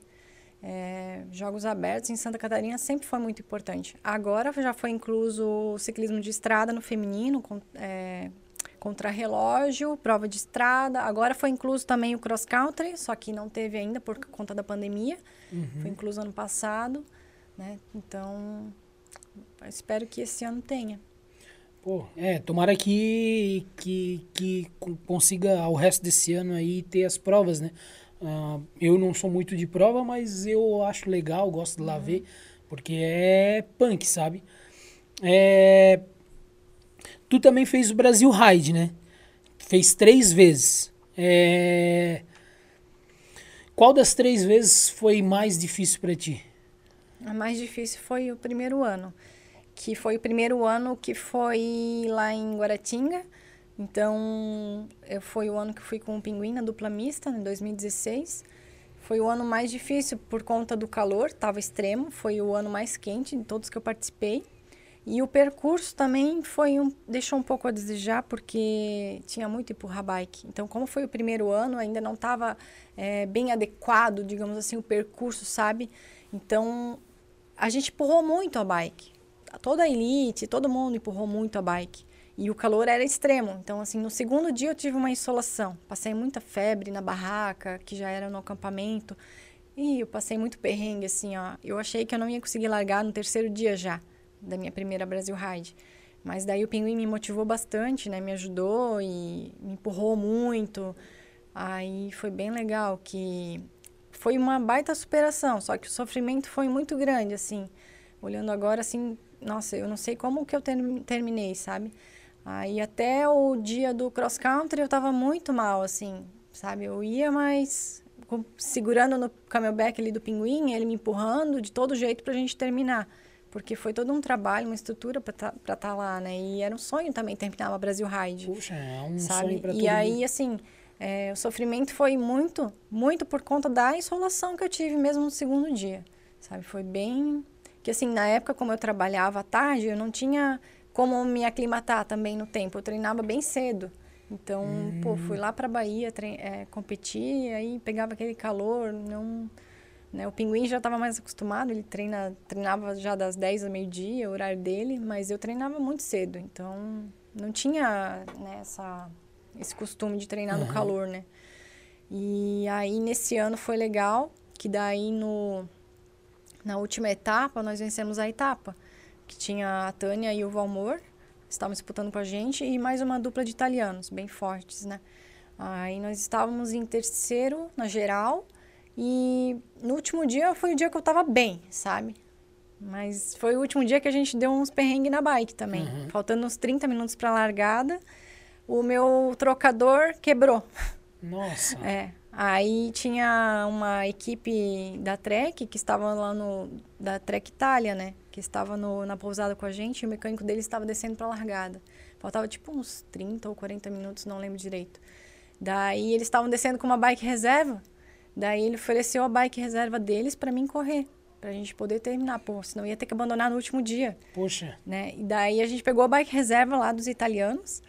[SPEAKER 2] É, jogos abertos em Santa Catarina sempre foi muito importante. Agora já foi incluso o ciclismo de estrada no feminino, com, é, contrarrelógio, prova de estrada. Agora foi incluso também o cross country, só que não teve ainda por conta da pandemia. Foi incluso ano passado, né? Então, espero que esse ano tenha.
[SPEAKER 1] Pô, é, tomara que, que, que con- consiga ao resto desse ano aí ter as provas, né? Ah, eu não sou muito de prova, mas eu acho legal, gosto de lá ver, porque é punk, sabe? É, tu também fez o Brasil Ride, né? Fez três vezes. É, qual das três vezes foi mais difícil pra ti?
[SPEAKER 2] A mais difícil foi o primeiro ano, que foi o primeiro ano que foi lá em Guaratinga. Então, foi o ano que fui com o Pinguim na dupla mista, em 2016. Foi o ano mais difícil por conta do calor, estava extremo. Foi o ano mais quente de todos que eu participei. E o percurso também foi um, deixou um pouco a desejar, porque tinha muito empurrar bike. Então, como foi o primeiro ano, ainda não estava é, bem adequado, digamos assim, o percurso, sabe? Então, a gente empurrou muito a bike. Toda a elite, todo mundo empurrou muito a bike. E o calor era extremo. Então, assim, no segundo dia eu tive uma insolação. Passei muita febre na barraca, que já era no acampamento. E eu passei muito perrengue, assim, ó. Eu achei que eu não ia conseguir largar no terceiro dia já, da minha primeira Brasil Ride. Mas daí o pinguim me motivou bastante, né? Me ajudou e me empurrou muito. Aí foi bem legal, que foi uma baita superação, só que o sofrimento foi muito grande, assim. Olhando agora, assim, nossa, eu não sei como que eu terminei, sabe? Aí até o dia do cross country eu tava muito mal, assim, sabe? Eu ia, mas segurando no camelback ali do pinguim, ele me empurrando de todo jeito pra gente terminar. Porque foi todo um trabalho, uma estrutura para estar tá, tá lá, né? E era um sonho também terminar a Brasil Ride.
[SPEAKER 1] Puxa, é um
[SPEAKER 2] sabe?
[SPEAKER 1] sonho pra
[SPEAKER 2] E aí, assim, é, o sofrimento foi muito, muito por conta da insolação que eu tive mesmo no segundo dia, sabe? Foi bem... Que, assim, na época, como eu trabalhava à tarde, eu não tinha como me aclimatar também no tempo. Eu treinava bem cedo. Então, hum. pô, fui lá para Bahia é, competir, aí pegava aquele calor, não... Né? O pinguim já estava mais acostumado, ele treina, treinava já das 10 ao meio-dia, o horário dele, mas eu treinava muito cedo, então não tinha né, essa, esse costume de treinar uhum. no calor, né? E aí nesse ano foi legal, que daí no, na última etapa nós vencemos a etapa, que tinha a Tânia e o Valmor, estavam disputando com a gente, e mais uma dupla de italianos, bem fortes, né? Aí nós estávamos em terceiro na geral, e no último dia foi o dia que eu tava bem, sabe? Mas foi o último dia que a gente deu uns perrengues na bike também. Uhum. Faltando uns 30 minutos pra largada, o meu trocador quebrou.
[SPEAKER 1] Nossa!
[SPEAKER 2] É. Aí tinha uma equipe da Trek que estava lá no. da Trek Itália, né? Que estava no, na pousada com a gente e o mecânico dele estava descendo pra largada. Faltava tipo uns 30 ou 40 minutos, não lembro direito. Daí eles estavam descendo com uma bike reserva. Daí ele ofereceu a bike reserva deles para mim correr, pra gente poder terminar, pô, senão ia ter que abandonar no último dia.
[SPEAKER 1] Poxa.
[SPEAKER 2] Né? E daí a gente pegou a bike reserva lá dos italianos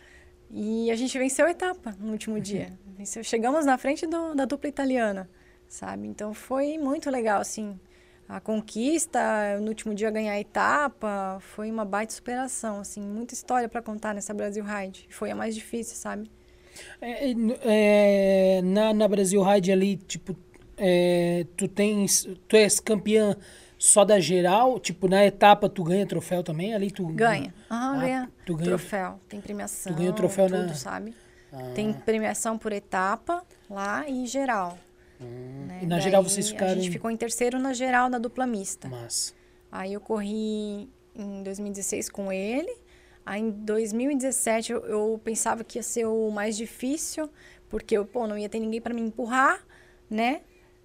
[SPEAKER 2] e a gente venceu a etapa no último uhum. dia. Venceu, chegamos na frente do, da dupla italiana, sabe? Então foi muito legal, assim, a conquista, no último dia ganhar a etapa, foi uma baita superação, assim, muita história para contar nessa Brasil Ride. Foi a mais difícil, sabe?
[SPEAKER 1] É, é, na, na Brasil Ride ali, tipo, é, tu tens. Tu és campeã só da geral? Tipo, na etapa tu ganha troféu também? Ali tu
[SPEAKER 2] ganha. ah, ganha. Tu ganha troféu. Tem premiação. Tu ganha troféu tudo, na. sabe? Ah. Tem premiação por etapa lá e geral.
[SPEAKER 1] Hum. Né? E na Daí, geral vocês ficaram. A
[SPEAKER 2] gente ficou em terceiro na geral na dupla mista.
[SPEAKER 1] Mas.
[SPEAKER 2] Aí eu corri em 2016 com ele. Aí em 2017 eu, eu, pensava que ia ser o mais difícil, porque eu, pô, não ia ter ninguém para me empurrar, né?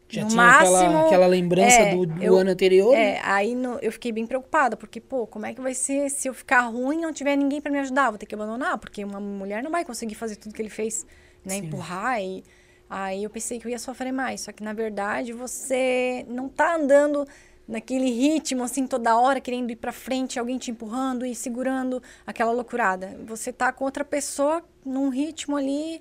[SPEAKER 1] Já no tinha máximo, aquela, aquela lembrança é, do, do eu, ano anterior?
[SPEAKER 2] É, aí no, eu fiquei bem preocupada, porque, pô, como é que vai ser se eu ficar ruim e não tiver ninguém para me ajudar? Vou ter que abandonar, porque uma mulher não vai conseguir fazer tudo que ele fez, né? Sim. Empurrar e... Aí eu pensei que eu ia sofrer mais, só que na verdade você não tá andando naquele ritmo, assim, toda hora querendo ir para frente, alguém te empurrando e segurando aquela loucurada. Você tá com outra pessoa num ritmo ali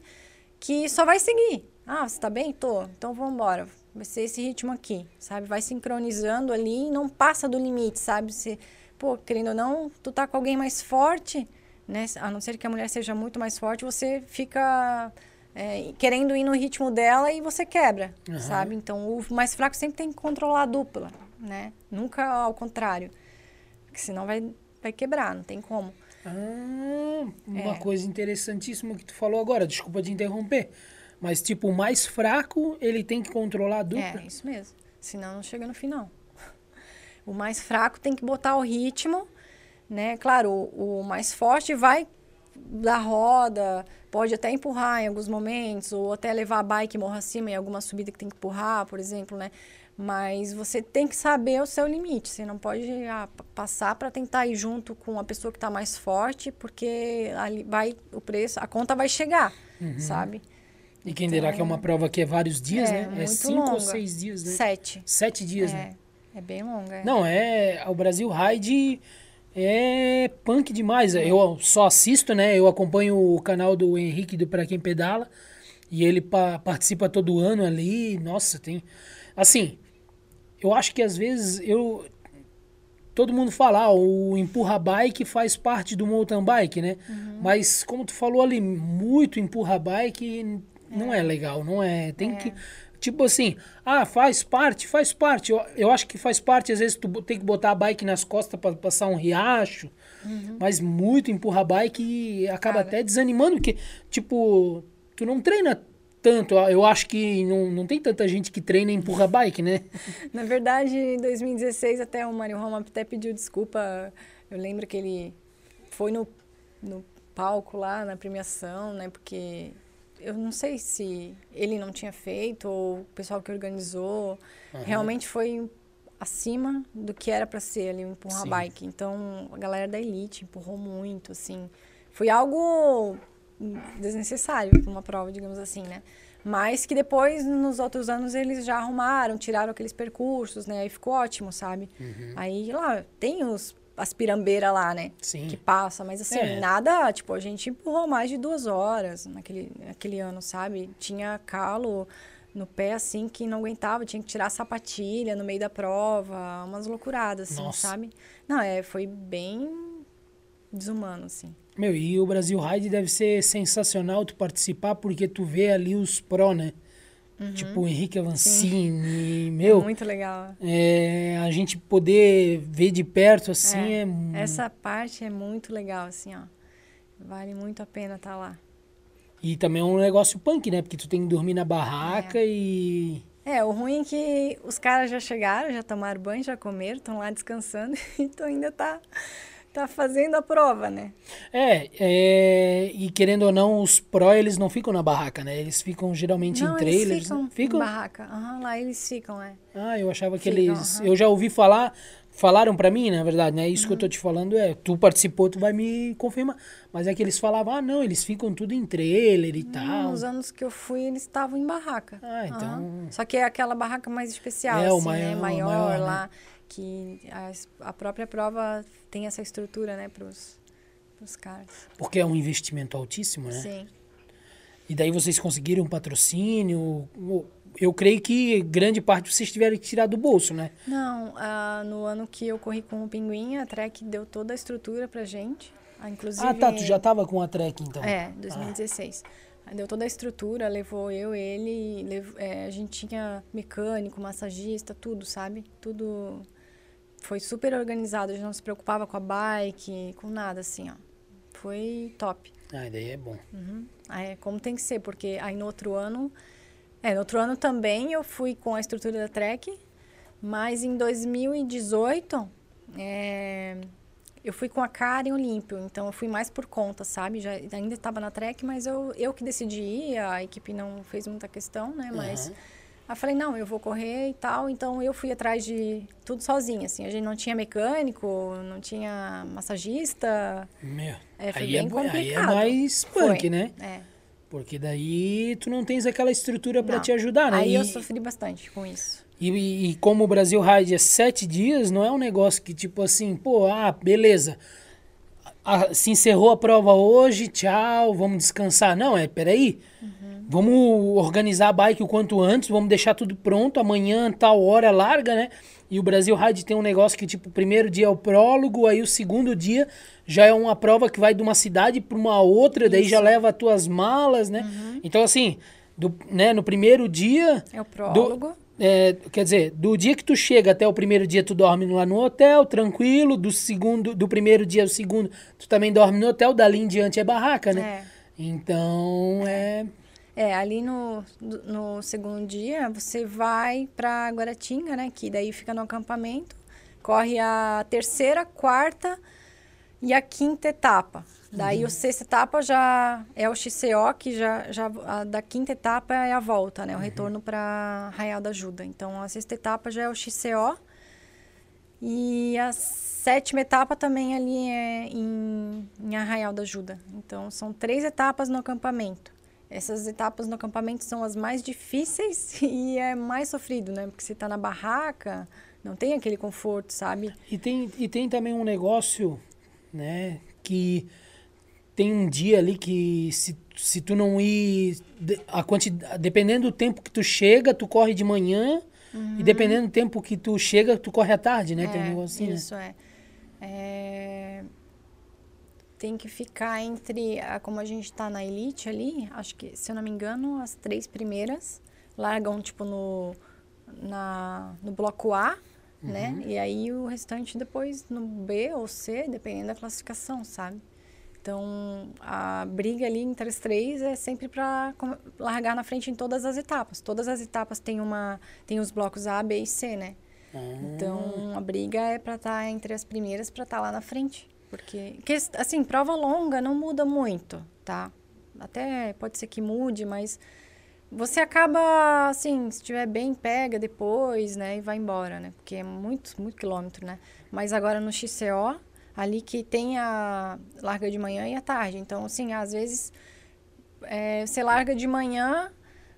[SPEAKER 2] que só vai seguir. Ah, você tá bem? Tô. Então vamos embora. Vai ser esse ritmo aqui, sabe? Vai sincronizando ali e não passa do limite, sabe? Você, pô, querendo ou não, tu tá com alguém mais forte, né? A não ser que a mulher seja muito mais forte, você fica é, querendo ir no ritmo dela e você quebra, uhum. sabe? Então, o mais fraco sempre tem que controlar a dupla né? Nunca ao contrário. Porque senão vai, vai quebrar, não tem como.
[SPEAKER 1] Ah, uma é. coisa interessantíssima que tu falou agora, desculpa te interromper. Mas, tipo, o mais fraco, ele tem que controlar a dupla.
[SPEAKER 2] É, isso mesmo. Senão não chega no final. O mais fraco tem que botar o ritmo, né? Claro, o, o mais forte vai dar roda, pode até empurrar em alguns momentos, ou até levar a bike morra acima em alguma subida que tem que empurrar, por exemplo, né? Mas você tem que saber o seu limite. Você não pode ah, passar para tentar ir junto com a pessoa que está mais forte, porque ali vai o preço, a conta vai chegar, uhum. sabe?
[SPEAKER 1] E quem então, dirá que é uma prova que é vários dias, é, né? É cinco longa. ou seis dias, né?
[SPEAKER 2] Sete.
[SPEAKER 1] Sete dias,
[SPEAKER 2] é,
[SPEAKER 1] né?
[SPEAKER 2] É bem longa. É.
[SPEAKER 1] Não, é. O Brasil Ride é punk demais. Eu só assisto, né? Eu acompanho o canal do Henrique do Pra Quem Pedala. E ele pa participa todo ano ali. Nossa, tem. Assim, eu acho que às vezes eu. Todo mundo fala, ah, o empurra bike faz parte do mountain bike, né? Uhum. Mas como tu falou ali, muito empurra bike não é, é legal, não é. Tem é. que Tipo assim, ah, faz parte, faz parte. Eu, eu acho que faz parte, às vezes, tu tem que botar a bike nas costas para passar um riacho. Uhum. Mas muito empurra bike acaba Cara. até desanimando, porque, tipo, tu não treina tanto. Eu acho que não, não tem tanta gente que treina e empurra bike, né?
[SPEAKER 2] Na verdade, em 2016, até o Mario Roma até pediu desculpa. Eu lembro que ele foi no, no palco lá na premiação, né? Porque eu não sei se ele não tinha feito ou o pessoal que organizou uhum. realmente foi acima do que era para ser ali um empurrar Sim. bike. Então a galera da elite empurrou muito, assim. Foi algo desnecessário uma prova, digamos assim, né? Mas que depois, nos outros anos, eles já arrumaram, tiraram aqueles percursos, né? Aí ficou ótimo, sabe? Uhum. Aí lá tem os as pirambeiras lá, né?
[SPEAKER 1] Sim.
[SPEAKER 2] Que passa, mas assim, é. nada, tipo, a gente empurrou mais de duas horas naquele, naquele ano, sabe? Tinha calo no pé, assim, que não aguentava, tinha que tirar a sapatilha no meio da prova, umas loucuradas, assim, Nossa. sabe? Não, é, foi bem desumano, assim.
[SPEAKER 1] Meu, e o Brasil Ride deve ser sensacional tu participar, porque tu vê ali os pró, né? Uhum. Tipo o Henrique Avancini, Sim. meu.
[SPEAKER 2] É muito legal.
[SPEAKER 1] É, a gente poder ver de perto assim é,
[SPEAKER 2] é, Essa parte é muito legal, assim, ó. Vale muito a pena estar tá lá.
[SPEAKER 1] E também é um negócio punk, né? Porque tu tem que dormir na barraca
[SPEAKER 2] é.
[SPEAKER 1] e.
[SPEAKER 2] É, o ruim é que os caras já chegaram, já tomaram banho, já comeram, estão lá descansando e tu ainda tá tá fazendo a prova, né?
[SPEAKER 1] É, é, e querendo ou não, os pró eles não ficam na barraca, né? Eles ficam geralmente
[SPEAKER 2] não,
[SPEAKER 1] em trailers.
[SPEAKER 2] Eles ficam, né? ficam? em barraca. Uhum, lá eles ficam, é.
[SPEAKER 1] Ah, eu achava que ficam, eles. Uhum. Eu já ouvi falar, falaram para mim, na verdade, né? Isso uhum. que eu tô uhum. te falando é, tu participou, tu vai me confirmar. Mas é que eles falavam, ah, não, eles ficam tudo em trailer e tal.
[SPEAKER 2] Nos anos que eu fui, eles estavam em barraca.
[SPEAKER 1] Ah, então.
[SPEAKER 2] Só que é aquela barraca mais especial, é, assim, o maior, né? Maior, maior lá. Né? Que a, a própria prova tem essa estrutura, né, para os caras.
[SPEAKER 1] Porque é um investimento altíssimo, né?
[SPEAKER 2] Sim.
[SPEAKER 1] E daí vocês conseguiram um patrocínio? Eu creio que grande parte vocês tiveram que tirar do bolso, né?
[SPEAKER 2] Não, uh, no ano que eu corri com o Pinguim, a Trek deu toda a estrutura pra gente. Uh, inclusive,
[SPEAKER 1] ah, tá, tu já tava com a Trek então.
[SPEAKER 2] É, 2016. Ah. Deu toda a estrutura, levou eu, ele, levou, é, a gente tinha mecânico, massagista, tudo, sabe? Tudo foi super organizado, a gente não se preocupava com a bike, com nada, assim, ó. Foi top.
[SPEAKER 1] Ah, daí é bom.
[SPEAKER 2] Uhum. Aí, é como tem que ser, porque aí no outro ano... É, no outro ano também eu fui com a estrutura da Trek, mas em 2018 é, eu fui com a Karen Olímpio, então eu fui mais por conta, sabe? Já, ainda estava na Trek, mas eu, eu que decidi ir, a equipe não fez muita questão, né? Mas... Uhum. Aí falei, não, eu vou correr e tal. Então eu fui atrás de tudo sozinha, assim. A gente não tinha mecânico, não tinha massagista.
[SPEAKER 1] Meu,
[SPEAKER 2] é, foi
[SPEAKER 1] aí, é, aí é mais punk,
[SPEAKER 2] foi.
[SPEAKER 1] né?
[SPEAKER 2] É.
[SPEAKER 1] Porque daí tu não tens aquela estrutura para te ajudar, né?
[SPEAKER 2] Aí
[SPEAKER 1] e,
[SPEAKER 2] eu sofri bastante com isso.
[SPEAKER 1] E, e, como o Brasil Ride é sete dias, não é um negócio que tipo assim, pô, ah, beleza. Se encerrou a prova hoje, tchau, vamos descansar. Não, é, peraí. Uhum Vamos organizar a bike o quanto antes, vamos deixar tudo pronto, amanhã, tal hora, larga, né? E o Brasil Ride tem um negócio que, tipo, o primeiro dia é o prólogo, aí o segundo dia já é uma prova que vai de uma cidade para uma outra, Isso. daí já leva as tuas malas, né? Uhum. Então, assim, do, né, no primeiro dia...
[SPEAKER 2] É o prólogo.
[SPEAKER 1] Do, é, quer dizer, do dia que tu chega até o primeiro dia, tu dorme lá no hotel, tranquilo. Do segundo, do primeiro dia ao segundo, tu também dorme no hotel. Dali em diante é barraca, né? É. Então, é...
[SPEAKER 2] É, ali no, no segundo dia, você vai para Guaratinga, né? Que daí fica no acampamento. Corre a terceira, quarta e a quinta etapa. Daí uhum. a sexta etapa já é o XCO, que já, já a da quinta etapa é a volta, né? O uhum. retorno para Arraial da Ajuda. Então a sexta etapa já é o XCO. E a sétima etapa também ali é em, em Arraial da Ajuda. Então são três etapas no acampamento. Essas etapas no acampamento são as mais difíceis e é mais sofrido, né? Porque você está na barraca, Não tem aquele conforto, sabe?
[SPEAKER 1] E tem, e tem também um negócio, né, que tem um dia ali que se, se tu não ir a quantidade, dependendo do tempo que tu chega, tu corre de manhã uhum. e dependendo do tempo que tu chega, tu corre à tarde, né?
[SPEAKER 2] É,
[SPEAKER 1] tem um negócio assim,
[SPEAKER 2] isso
[SPEAKER 1] né?
[SPEAKER 2] é. é. Tem que ficar entre, como a gente tá na elite ali, acho que, se eu não me engano, as três primeiras largam, tipo, no, na, no bloco A, né? uhum. né? E aí o restante depois no B ou C, dependendo da classificação, sabe? Então, a briga ali entre as três é sempre para largar na frente em todas as etapas. Todas as etapas têm uma tem os blocos A, B e C, né? Ah. Então, a briga é para estar tá entre as primeiras para estar tá lá na frente, porque que, assim, prova longa não muda muito, tá? Até pode ser que mude, mas você acaba assim, se estiver bem, pega depois, né, e vai embora, né? Porque é muito, muito quilômetro, né? Mas agora no XCO, ali que tem a larga de manhã e à tarde. Então, assim, às vezes é, você larga de manhã,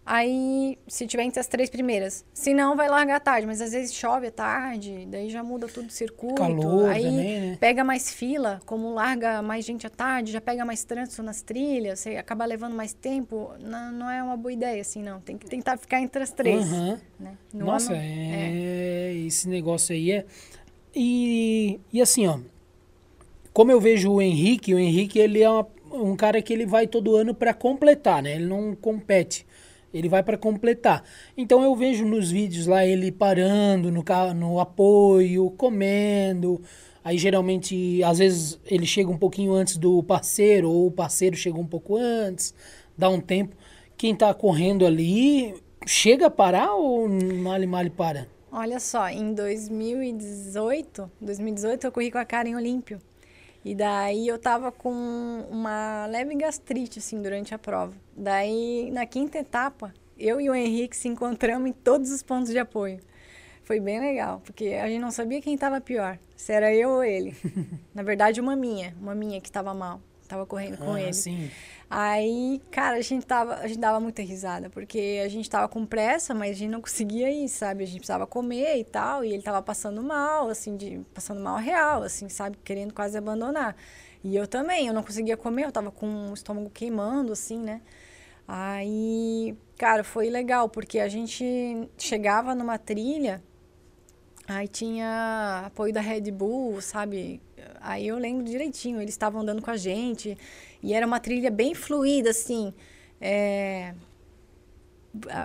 [SPEAKER 2] aí se tiver entre as três primeiras. Se não, vai largar à tarde, mas às vezes chove à tarde, daí já muda tudo o circuito.
[SPEAKER 1] Calor
[SPEAKER 2] aí
[SPEAKER 1] também, né?
[SPEAKER 2] pega mais fila, como larga mais gente à tarde, já pega mais trânsito nas trilhas, você acaba levando mais tempo. Não, não é uma boa ideia, assim, não. Tem que tentar ficar entre as três.
[SPEAKER 1] Uhum.
[SPEAKER 2] Né?
[SPEAKER 1] Nossa, ano, é... é... esse negócio aí é. E, e assim, ó, como eu vejo o Henrique, o Henrique ele é uma, um cara que ele vai todo ano para completar, né? Ele não compete. Ele vai para completar. Então eu vejo nos vídeos lá ele parando no, no apoio, comendo. Aí geralmente, às vezes, ele chega um pouquinho antes do parceiro, ou o parceiro chega um pouco antes, dá um tempo. Quem tá correndo ali, chega a parar ou mal mal para?
[SPEAKER 2] Olha só, em 2018, 2018 eu corri com a Karen Olímpio. E daí eu tava com uma leve gastrite, assim, durante a prova. Daí, na quinta etapa, eu e o Henrique se encontramos em todos os pontos de apoio. Foi bem legal, porque a gente não sabia quem tava pior, se era eu ou ele. na verdade, uma minha, uma minha que tava mal, tava correndo com
[SPEAKER 1] ah,
[SPEAKER 2] ele.
[SPEAKER 1] Sim.
[SPEAKER 2] Aí, cara, a gente tava, a gente dava muita risada, porque a gente tava com pressa, mas a gente não conseguia ir, sabe? A gente precisava comer e tal, e ele tava passando mal, assim, de passando mal real, assim, sabe? Querendo quase abandonar. E eu também, eu não conseguia comer, eu tava com o estômago queimando, assim, né? Aí, cara, foi legal, porque a gente chegava numa trilha, aí tinha apoio da Red Bull, sabe? Aí eu lembro direitinho, eles estavam andando com a gente, e era uma trilha bem fluida, assim. É...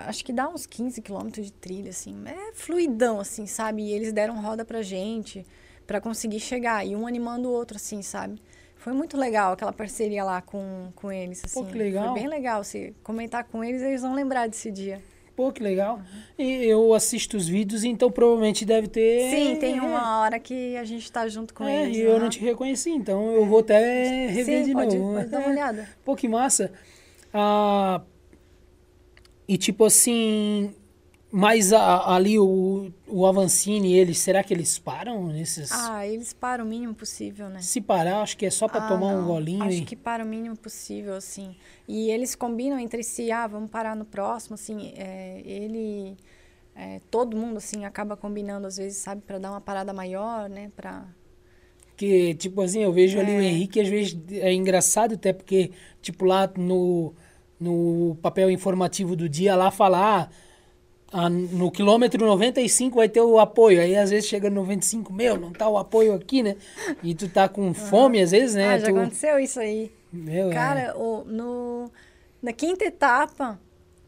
[SPEAKER 2] Acho que dá uns 15 quilômetros de trilha, assim. É fluidão, assim, sabe? E eles deram roda pra gente para conseguir chegar. E um animando o outro, assim, sabe? Foi muito legal aquela parceria lá com, com eles, assim.
[SPEAKER 1] Pô, que legal.
[SPEAKER 2] Foi bem legal. Se comentar com eles, eles vão lembrar desse dia.
[SPEAKER 1] Pô, que legal. E eu assisto os vídeos, então provavelmente deve ter.
[SPEAKER 2] Sim, tem uma hora que a gente tá junto com
[SPEAKER 1] é,
[SPEAKER 2] eles.
[SPEAKER 1] E eu não te reconheci, então eu vou até rever
[SPEAKER 2] Sim,
[SPEAKER 1] de
[SPEAKER 2] pode,
[SPEAKER 1] novo.
[SPEAKER 2] Pode dar uma olhada.
[SPEAKER 1] Pô, que massa. Ah, e tipo assim, mas a, ali o, o Avancini, eles, será que eles param nesses.
[SPEAKER 2] Ah, eles param o mínimo possível, né?
[SPEAKER 1] Se parar, acho que é só para
[SPEAKER 2] ah,
[SPEAKER 1] tomar
[SPEAKER 2] não.
[SPEAKER 1] um golinho.
[SPEAKER 2] Acho
[SPEAKER 1] e...
[SPEAKER 2] que para o mínimo possível, assim. E eles combinam entre si, ah, vamos parar no próximo, assim. É, ele. É, todo mundo, assim, acaba combinando, às vezes, sabe, para dar uma parada maior, né? Pra...
[SPEAKER 1] Que, tipo assim, eu vejo
[SPEAKER 2] É.
[SPEAKER 1] ali o Henrique, às vezes é engraçado, até porque, tipo, lá no, no papel informativo do dia, lá falar. Ah, no quilômetro 95 vai ter o apoio. Aí às vezes chega no 95, meu, não tá o apoio aqui, né? E tu tá com fome às vezes, né?
[SPEAKER 2] Ah, já
[SPEAKER 1] tu...
[SPEAKER 2] aconteceu isso aí.
[SPEAKER 1] Meu, é.
[SPEAKER 2] Cara, o, no, na quinta etapa,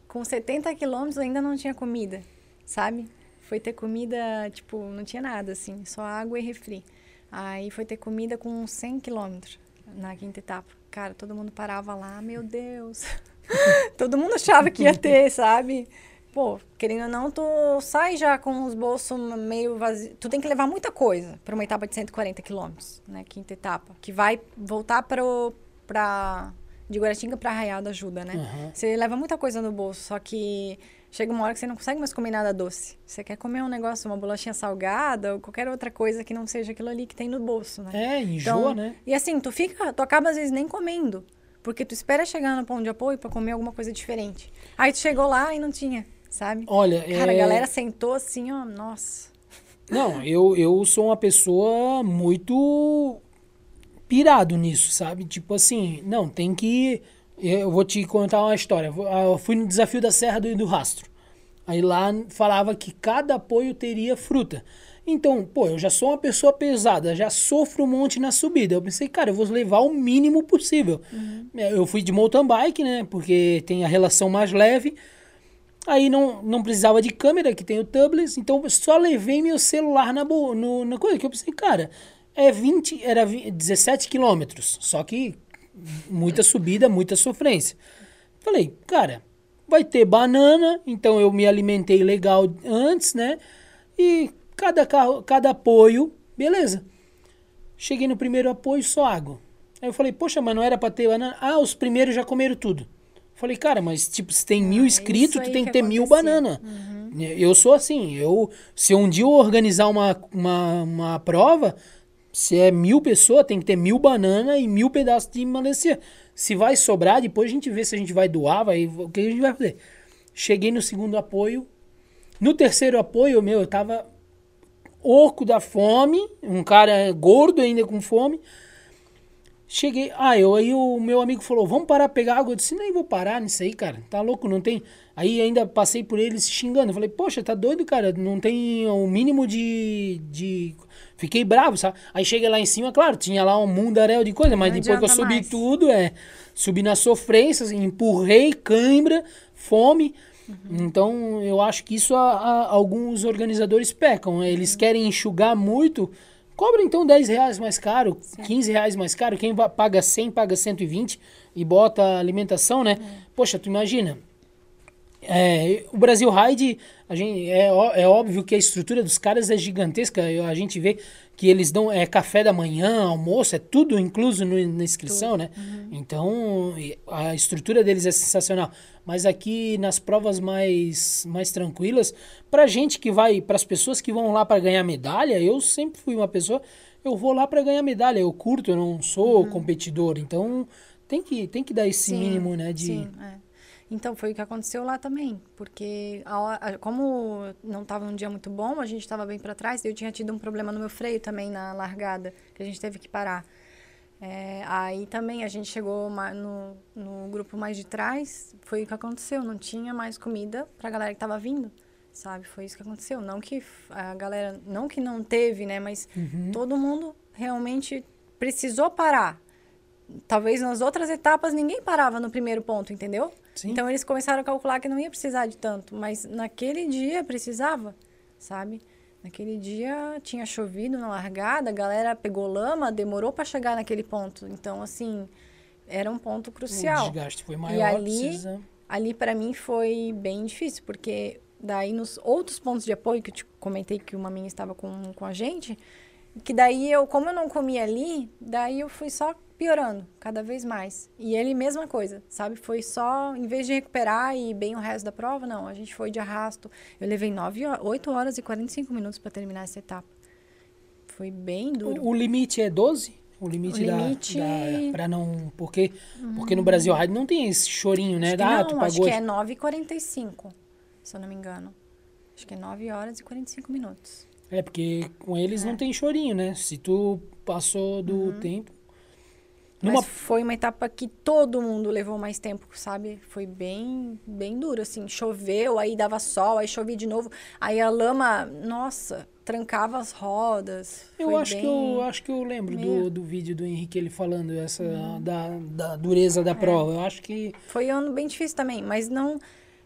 [SPEAKER 2] com 70 quilômetros, ainda não tinha comida, sabe? Foi ter comida, tipo, não tinha nada, assim, só água e refri. Aí foi ter comida com 100 quilômetros na quinta etapa. Cara, todo mundo parava lá, meu Deus. todo mundo achava que ia ter, sabe? Pô, querendo ou não, tu sai já com os bolsos meio vazios. Tu tem que levar muita coisa para uma etapa de 140 quilômetros, né? Quinta etapa. Que vai voltar para pra, de Guaratinga para Arraial da Ajuda, né?
[SPEAKER 1] Uhum.
[SPEAKER 2] Você leva muita coisa no bolso, só que chega uma hora que você não consegue mais comer nada doce. Você quer comer um negócio, uma bolachinha salgada ou qualquer outra coisa que não seja aquilo ali que tem no bolso, né?
[SPEAKER 1] É, enjoa,
[SPEAKER 2] Então,
[SPEAKER 1] né?
[SPEAKER 2] E assim, tu fica, tu acaba às vezes nem comendo. Porque tu espera chegar no ponto de apoio para comer alguma coisa diferente. Aí tu chegou lá e não tinha, sabe?
[SPEAKER 1] Olha,
[SPEAKER 2] Cara,
[SPEAKER 1] é...
[SPEAKER 2] a galera sentou assim, ó, nossa.
[SPEAKER 1] Não, eu, eu sou uma pessoa muito pirado nisso, sabe? Tipo assim, não, tem que. Eu vou te contar uma história. Eu fui no desafio da Serra do, do Rastro. Aí lá falava que cada apoio teria fruta. Então, pô, eu já sou uma pessoa pesada, já sofro um monte na subida. Eu pensei, cara, eu vou levar o mínimo possível. Uhum. Eu fui de mountain bike, né? Porque tem a relação mais leve. Aí não, não precisava de câmera, que tem o tubeless. Então, só levei meu celular na, no, na coisa. Que eu pensei, cara, é 20, era 20, 17 quilômetros. Só que muita subida, muita sofrência. Falei, cara, vai ter banana, então eu me alimentei legal antes, né? E cada carro, cada apoio, beleza. Cheguei no primeiro apoio, só água. Aí eu falei, poxa, mas não era pra ter banana? Ah, os primeiros já comeram tudo. Falei, cara, mas tipo, se tem mil ah, inscritos, tu tem que, que ter mil banana. Uhum. Eu sou assim, eu se um dia eu organizar uma, uma, uma prova, se é mil pessoas, tem que ter mil banana e mil pedaços de melancia. Se vai sobrar, depois a gente vê se a gente vai doar, vai, o que a gente vai fazer. Cheguei no segundo apoio. No terceiro apoio, meu, eu tava oco da fome, um cara gordo ainda com fome. Cheguei, ah, eu, aí o meu amigo falou, vamos parar pegar água. Eu disse, nem vou parar nisso aí, cara. Tá louco, não tem. Aí ainda passei por eles xingando. Eu falei, poxa, tá doido, cara? Não tem o mínimo de. de... Fiquei bravo, sabe? Aí cheguei lá em cima, claro, tinha lá um mundaréu de coisa, mas não depois que eu subi mais. tudo, é. Subi nas sofrências, empurrei, cãibra, fome. Uhum. Então, eu acho que isso a, a, alguns organizadores pecam. Eles uhum. querem enxugar muito. Cobra então 10 reais mais caro, Sim. 15 reais mais caro. Quem paga 100 paga 120 e bota alimentação, né? Uhum. Poxa, tu imagina. É, o Brasil Ride, a gente, é, é óbvio que a estrutura dos caras é gigantesca. A gente vê que eles dão é, café da manhã, almoço, é tudo incluso no, na inscrição, tudo. né? Uhum. Então, a estrutura deles é sensacional. Mas aqui nas provas mais, mais tranquilas, pra gente que vai, para as pessoas que vão lá para ganhar medalha, eu sempre fui uma pessoa, eu vou lá para ganhar medalha, eu curto, eu não sou uhum. competidor, então tem que, tem que dar esse sim, mínimo, né? De,
[SPEAKER 2] sim, é. Então, foi o que aconteceu lá também, porque a, a, como não estava um dia muito bom, a gente estava bem para trás, eu tinha tido um problema no meu freio também na largada, que a gente teve que parar. É, aí também a gente chegou no, no grupo mais de trás, foi o que aconteceu, não tinha mais comida para a galera que estava vindo, sabe? Foi isso que aconteceu. Não que a galera, não que não teve, né? Mas uhum. todo mundo realmente precisou parar. Talvez nas outras etapas ninguém parava no primeiro ponto, entendeu? Sim. Então eles começaram a calcular que não ia precisar de tanto, mas naquele dia precisava, sabe? Naquele dia tinha chovido na largada, a galera pegou lama, demorou para chegar naquele ponto. Então, assim, era um ponto crucial.
[SPEAKER 1] O desgaste foi maior.
[SPEAKER 2] E ali, precisa... ali para mim foi bem difícil, porque daí nos outros pontos de apoio que eu te comentei que uma minha estava com, com a gente, que daí eu, como eu não comia ali, daí eu fui só piorando cada vez mais. E ele, mesma coisa, sabe? Foi só, em vez de recuperar e ir bem o resto da prova, não. A gente foi de arrasto. Eu levei 9, 8 horas e 45 minutos para terminar essa etapa. Foi bem duro.
[SPEAKER 1] O, o limite é 12? O limite, o limite... da, da para não porque porque no Brasil não tem esse chorinho, né?
[SPEAKER 2] Acho ah, não, tu pagou acho que é 9:45, se eu não me engano. Acho que é 9 horas e 45 minutos.
[SPEAKER 1] É, porque com eles é. não tem chorinho, né? Se tu passou do uhum. tempo,
[SPEAKER 2] numa... Mas foi uma etapa que todo mundo levou mais tempo, sabe? Foi bem, bem duro, assim. Choveu, aí dava sol, aí chovia de novo. Aí a lama, nossa, trancava as rodas.
[SPEAKER 1] Eu acho, bem... que eu acho que eu lembro do, do vídeo do Henrique ele falando essa hum. da, da dureza da é. prova. Eu acho que.
[SPEAKER 2] Foi um ano bem difícil também, mas não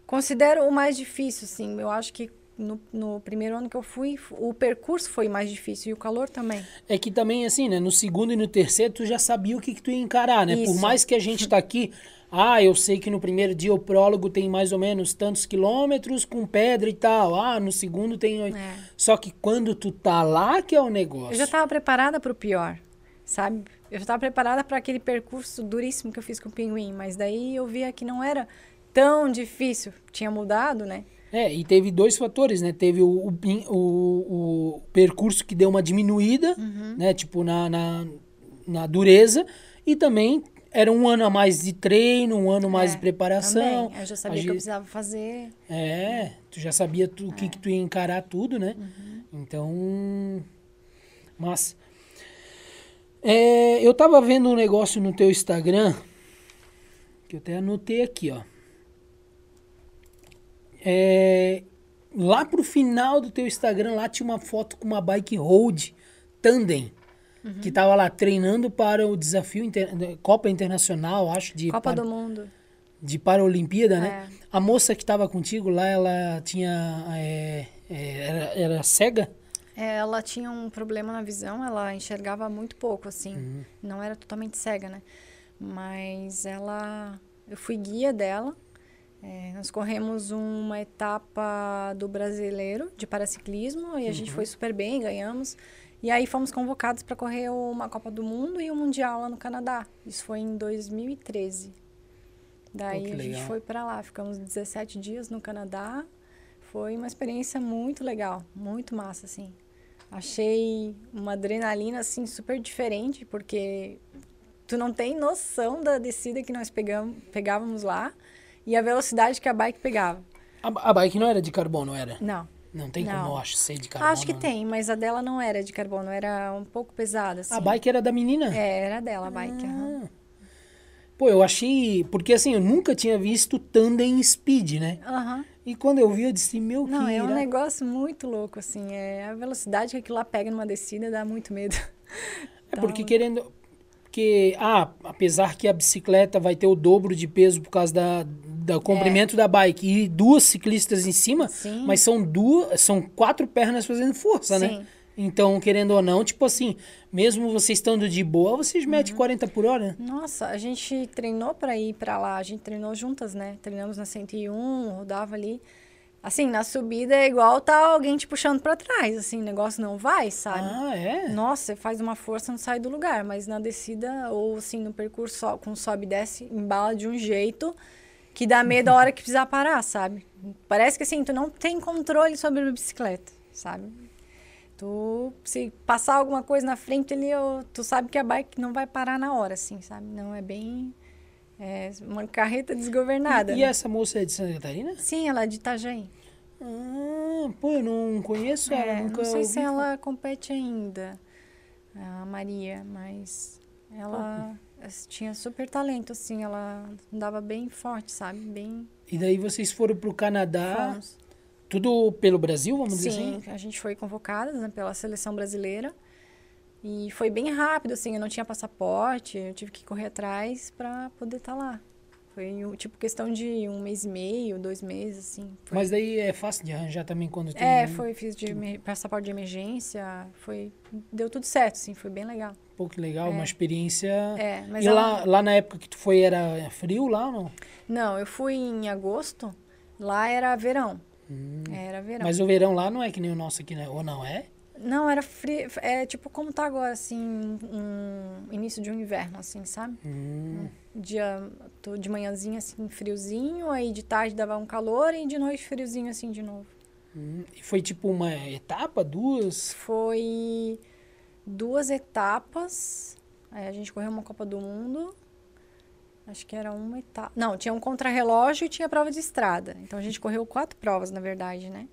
[SPEAKER 2] considero o mais difícil, assim. Eu acho que no, no, primeiro ano que eu fui, o percurso foi mais difícil e o calor também.
[SPEAKER 1] É que também, assim, né? No segundo e no terceiro, tu já sabia o que, que tu ia encarar, né? Isso. Por mais que a gente tá aqui, ah, eu sei que no primeiro dia o prólogo tem mais ou menos tantos quilômetros com pedra e tal. Ah, no segundo tem. É. Só que quando tu tá lá que é o negócio.
[SPEAKER 2] Eu já tava preparada para o pior, sabe? Eu já tava preparada para aquele percurso duríssimo que eu fiz com o pinguim, mas daí eu via que não era tão difícil. Tinha mudado, né?
[SPEAKER 1] É, e teve dois fatores, né? Teve o, o, o, o percurso que deu uma diminuída, uhum. né? Tipo, na, na, na, dureza. E também era um ano a mais de treino, um ano é, mais de preparação.
[SPEAKER 2] Também. Eu já sabia que eu precisava fazer.
[SPEAKER 1] É, tu já sabia tu, o é. que, que tu ia encarar tudo, né? Uhum. Então, mas é, eu tava vendo um negócio no teu Instagram que eu até anotei aqui, ó. É, lá pro final do teu Instagram, lá tinha uma foto com uma bike road tandem. Uhum. Que tava lá treinando para o desafio inter... Copa Internacional, acho, de.
[SPEAKER 2] Copa para... do Mundo.
[SPEAKER 1] De Paralimpíada, né? É. A moça que tava contigo lá, ela tinha. É, é, era, era cega?
[SPEAKER 2] É, ela tinha um problema na visão, ela enxergava muito pouco, assim. Uhum. Não era totalmente cega, né? Mas ela. Eu fui guia dela. É, nós corremos uma etapa do brasileiro de paraciclismo e a uhum. gente foi super bem, ganhamos. E aí fomos convocados para correr uma Copa do Mundo e um Mundial lá no Canadá. Isso foi em 2013. Daí Pô, a gente foi para lá, ficamos 17 dias no Canadá. Foi uma experiência muito legal, muito massa, assim. Achei uma adrenalina, assim, super diferente, porque tu não tem noção da descida que nós pegamos, pegávamos lá e a velocidade que a bike pegava.
[SPEAKER 1] A, a bike não era de carbono, era?
[SPEAKER 2] Não.
[SPEAKER 1] Não tem não. como, eu acho, ser de carbono.
[SPEAKER 2] Acho que né? tem, mas a dela não era de carbono, era um pouco pesada, assim.
[SPEAKER 1] A bike era da menina?
[SPEAKER 2] É, era dela a bike. Ah. Uhum.
[SPEAKER 1] Pô, eu achei. Porque assim, eu nunca tinha visto tandem speed, né?
[SPEAKER 2] Aham. Uhum.
[SPEAKER 1] E quando eu vi, eu disse, meu
[SPEAKER 2] Não, é um negócio muito louco, assim. É a velocidade que aquilo lá pega numa descida dá muito medo.
[SPEAKER 1] É porque querendo. Porque, ah, apesar que a bicicleta vai ter o dobro de peso por causa da, do comprimento é. da bike e duas ciclistas em cima, Sim. mas são duas, são quatro pernas fazendo força, né? Sim. né? Então, querendo ou não, tipo assim, mesmo vocês estando de boa, vocês metem uhum. 40 por hora, né?
[SPEAKER 2] Nossa, a gente treinou para ir para lá, a gente treinou juntas, né? Treinamos na 101, rodava ali. Assim, na subida é igual tá alguém te puxando para trás, assim, o negócio não vai, sabe?
[SPEAKER 1] Ah, é?
[SPEAKER 2] Nossa, você faz uma força, não sai do lugar, mas na descida ou assim, no percurso, com sobe e desce, embala de um jeito que dá medo a hora que precisar parar, sabe? Parece que assim, tu não tem controle sobre a bicicleta, sabe? Tu, se passar alguma coisa na frente ali, tu sabe que a bike não vai parar na hora, assim, sabe? Não é bem é uma carreta desgovernada.
[SPEAKER 1] E, e essa moça é de Santa Catarina?
[SPEAKER 2] Sim, ela é de Itajaí.
[SPEAKER 1] Ah, pô, eu não conheço ela, é, nunca
[SPEAKER 2] Não sei se ela compete ainda, a Maria, mas ela tinha super talento, assim, ela andava bem forte, sabe? Bem.
[SPEAKER 1] E daí vocês foram pro Canadá. Fomos. Tudo pelo Brasil, vamos
[SPEAKER 2] Sim,
[SPEAKER 1] dizer assim?
[SPEAKER 2] Sim, a gente foi convocada né, pela seleção brasileira. E foi bem rápido, assim, eu não tinha passaporte, eu tive que correr atrás para poder estar tá lá. Foi, tipo, questão de um mês e meio, dois meses, assim. Foi.
[SPEAKER 1] Mas daí é fácil de arranjar também quando tem...
[SPEAKER 2] É, foi, fiz de passaporte de emergência, foi... Deu tudo certo, assim, foi bem legal.
[SPEAKER 1] Pô, que legal, é. uma experiência...
[SPEAKER 2] É, mas...
[SPEAKER 1] E ela... lá, lá na época que tu foi, era frio lá ou não?
[SPEAKER 2] Não, eu fui em agosto, lá era verão. Hum. Era verão.
[SPEAKER 1] Mas o verão lá não é que nem o nosso aqui, né? Ou não é?
[SPEAKER 2] Não, era frio. É tipo como tá agora, assim, um início de um inverno, assim, sabe?
[SPEAKER 1] Hum.
[SPEAKER 2] Um dia de manhãzinha, assim, friozinho, aí de tarde dava um calor e de noite friozinho, assim, de novo.
[SPEAKER 1] Hum. E foi tipo uma etapa, duas?
[SPEAKER 2] Foi duas etapas. Aí a gente correu uma Copa do Mundo. Acho que era uma etapa. Não, tinha um contrarrelógio e tinha prova de estrada. Então a gente correu quatro provas, na verdade, né?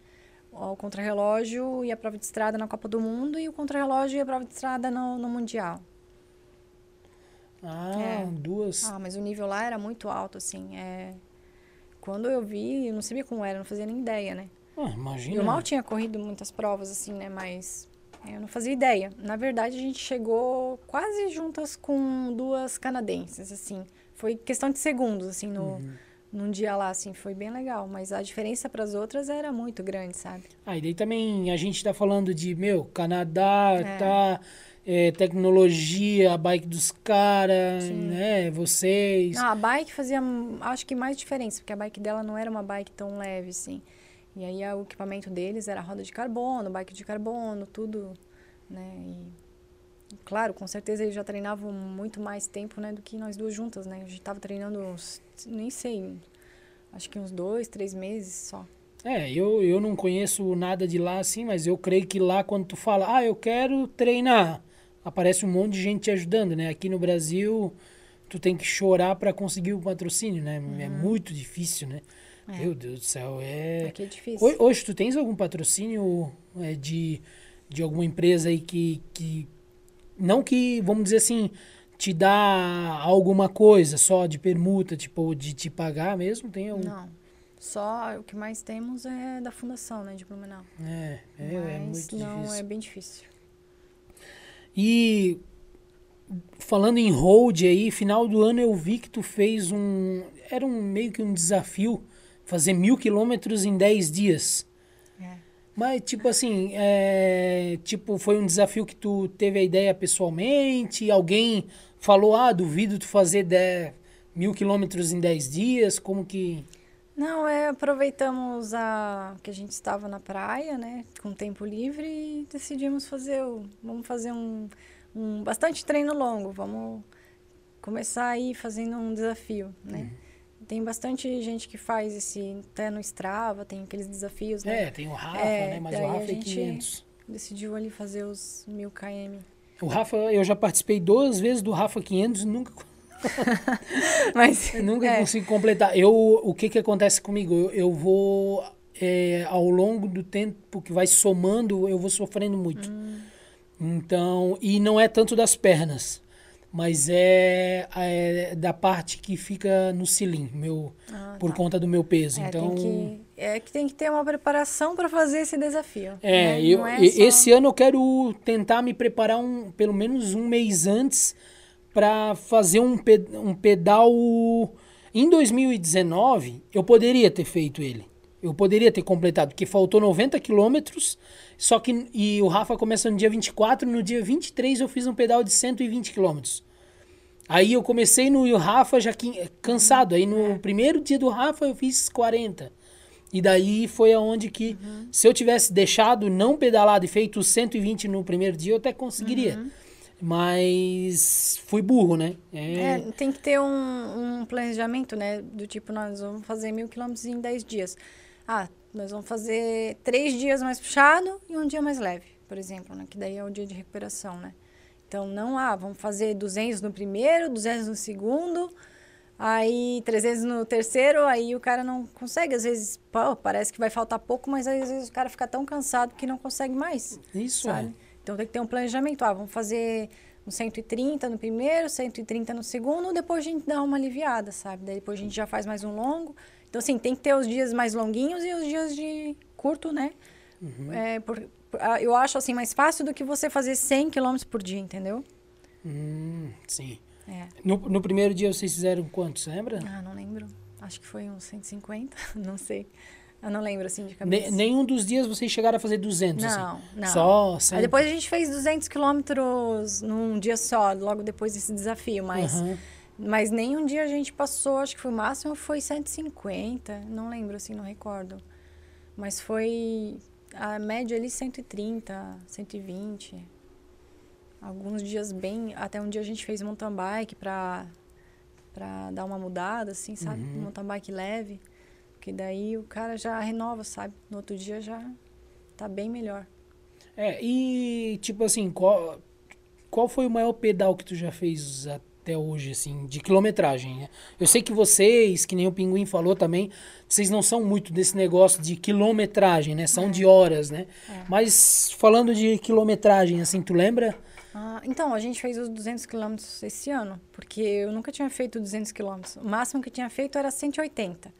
[SPEAKER 2] O contrarrelógio e a prova de estrada na Copa do Mundo e o contrarrelógio e a prova de estrada no, no Mundial.
[SPEAKER 1] Ah, é. duas.
[SPEAKER 2] Ah, mas o nível lá era muito alto, assim. É... Quando eu vi, eu não sabia como era, não fazia nem ideia, né?
[SPEAKER 1] Ah, imagina.
[SPEAKER 2] Eu mal tinha corrido muitas provas, assim, né? Mas eu não fazia ideia. Na verdade, a gente chegou quase juntas com duas canadenses, assim. Foi questão de segundos, assim, no... Uhum num dia lá, assim, foi bem legal. Mas a diferença para as outras era muito grande, sabe?
[SPEAKER 1] Ah, e daí também a gente tá falando de, meu, Canadá, é. tá. É, tecnologia, a bike dos caras, né? Vocês.
[SPEAKER 2] Não, a bike fazia, acho que mais diferença, porque a bike dela não era uma bike tão leve, assim. E aí o equipamento deles era roda de carbono, bike de carbono, tudo, né? E, claro, com certeza eles já treinavam muito mais tempo, né, do que nós duas juntas, né? A gente tava treinando uns nem sei, acho que uns dois, três meses só.
[SPEAKER 1] É, eu, eu não conheço nada de lá assim, mas eu creio que lá quando tu fala, ah, eu quero treinar, aparece um monte de gente te ajudando, né? Aqui no Brasil, tu tem que chorar para conseguir o patrocínio, né? É uhum. É muito difícil, né?
[SPEAKER 2] É.
[SPEAKER 1] Meu Deus do céu, é.
[SPEAKER 2] Aqui é difícil.
[SPEAKER 1] Ho- Hoje tu tens algum patrocínio é, de, de alguma empresa aí que, que. Não que, vamos dizer assim, te dá alguma coisa só de permuta, tipo, de te pagar mesmo? Tem algum.
[SPEAKER 2] Não. Só o que mais temos é da fundação, né, de Blumenau.
[SPEAKER 1] É, é, é muito
[SPEAKER 2] não,
[SPEAKER 1] difícil.
[SPEAKER 2] é bem difícil.
[SPEAKER 1] E falando em hold aí, final do ano eu vi que tu fez um. Era um meio que um desafio fazer mil quilômetros em 10 dias. Mas, tipo assim, é, tipo, foi um desafio que tu teve a ideia pessoalmente? Alguém falou, ah, duvido tu fazer de- mil quilômetros em 10 dias? Como que.
[SPEAKER 2] Não, é, aproveitamos a que a gente estava na praia, né, com tempo livre e decidimos fazer o, vamos fazer um, um bastante treino longo, vamos começar aí fazendo um desafio, né? Tem bastante gente que faz esse até no Strava, tem aqueles desafios, né?
[SPEAKER 1] É, tem o Rafa,
[SPEAKER 2] É,
[SPEAKER 1] né? Mas o Rafa é
[SPEAKER 2] gente-
[SPEAKER 1] 500.
[SPEAKER 2] Decidiu ali fazer os mil km.
[SPEAKER 1] O Rafa, eu já participei duas vezes do Rafa 500 e nunca
[SPEAKER 2] Mas
[SPEAKER 1] Eu nunca
[SPEAKER 2] é,
[SPEAKER 1] consigo completar. Eu, o que que acontece comigo? Eu, eu vou, é, ao longo do tempo que vai somando, eu vou sofrendo muito.
[SPEAKER 2] Hum.
[SPEAKER 1] Então, e não é tanto das pernas, mas é, é da parte que fica no cilim, meu,
[SPEAKER 2] Ah,
[SPEAKER 1] por
[SPEAKER 2] tá.
[SPEAKER 1] conta do meu peso.
[SPEAKER 2] É,
[SPEAKER 1] então,
[SPEAKER 2] que, é que tem que ter uma preparação para fazer esse desafio.
[SPEAKER 1] é,
[SPEAKER 2] né?
[SPEAKER 1] eu,
[SPEAKER 2] é só-
[SPEAKER 1] esse ano eu quero tentar me preparar um, pelo menos um mês antes para fazer um, pe- um pedal. Em 2019, eu poderia ter feito ele. Eu poderia ter completado, porque faltou 90 quilômetros. Só que. E o Rafa começa no dia 24, no dia 23 eu fiz um pedal de 120 quilômetros. Aí eu comecei no Rafa já cansado. Aí no primeiro dia do Rafa eu fiz 40. E daí foi aonde que, se eu tivesse deixado não pedalado e feito os 120 no primeiro dia, eu até conseguiria. Mas fui burro, né?
[SPEAKER 2] É, tem que ter um, um planejamento, né? Do tipo, nós vamos fazer mil quilômetros em 10 dias. Ah, nós vamos fazer três dias mais puxado e um dia mais leve, por exemplo, né? Que daí é o dia de recuperação, né? Então, não, ah, vamos fazer 200 no primeiro, 200 no segundo, aí 300 no terceiro, aí o cara não consegue. Às vezes, pô, parece que vai faltar pouco, mas às vezes o cara fica tão cansado que não consegue mais.
[SPEAKER 1] Isso
[SPEAKER 2] sabe? Então tem que ter um planejamento. Ah, vamos fazer um 130 no primeiro, 130 no segundo, depois a gente dá uma aliviada, sabe? Daí depois a gente já faz mais um longo. Então, assim, tem que ter os dias mais longuinhos e os dias de curto, né? É, por- ah, eu acho, assim, mais fácil do que você fazer 100 km por dia, entendeu?
[SPEAKER 1] Hum, sim.
[SPEAKER 2] É.
[SPEAKER 1] No, no primeiro dia vocês fizeram quantos, lembra?
[SPEAKER 2] Ah, não lembro. Acho que foi uns 150, não sei. Eu não lembro, assim, de
[SPEAKER 1] Ne-
[SPEAKER 2] cabeça.
[SPEAKER 1] nenhum dos dias vocês chegaram a fazer 200,
[SPEAKER 2] Não,
[SPEAKER 1] assim?
[SPEAKER 2] não.
[SPEAKER 1] Só 100.
[SPEAKER 2] Aí depois a gente fez 200 quilômetros num dia só, logo depois desse desafio, mas...
[SPEAKER 1] Aham.
[SPEAKER 2] Mas nem um dia a gente passou, acho que foi o máximo foi 150, não lembro assim, não recordo. Mas foi a média ali 130, 120. Alguns dias bem, até um dia a gente fez mountain bike pra, pra dar uma mudada, assim, sabe?
[SPEAKER 1] Uhum.
[SPEAKER 2] Mountain bike leve, que daí o cara já renova, sabe? No outro dia já tá bem melhor.
[SPEAKER 1] É, e tipo assim, qual, qual foi o maior pedal que tu já fez até hoje, assim, de quilometragem, né? Eu sei que vocês, que nem o Pinguim falou também, vocês não são muito desse negócio de quilometragem, né? São de horas, né?
[SPEAKER 2] É.
[SPEAKER 1] Mas falando de quilometragem, assim, tu lembra?
[SPEAKER 2] Ah, então, a gente fez os 200 quilômetros esse ano, porque eu nunca tinha feito 200 quilômetros. O máximo que tinha feito era 180.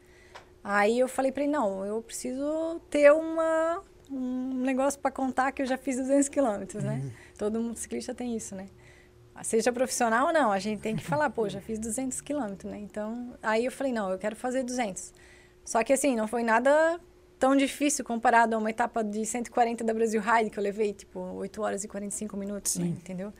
[SPEAKER 2] Aí eu falei pra ele, não, eu preciso ter uma, um negócio para contar que eu já fiz 200 quilômetros, né? Todo mundo ciclista tem isso, né? Seja profissional ou não, a gente tem que falar, pô, já fiz 200 quilômetros, né? Então, aí eu falei, não, eu quero fazer 200. Só que assim, não foi nada tão difícil comparado a uma etapa de 140 da Brasil Ride, que eu levei, tipo, 8 horas e 45 minutos, né? Entendeu?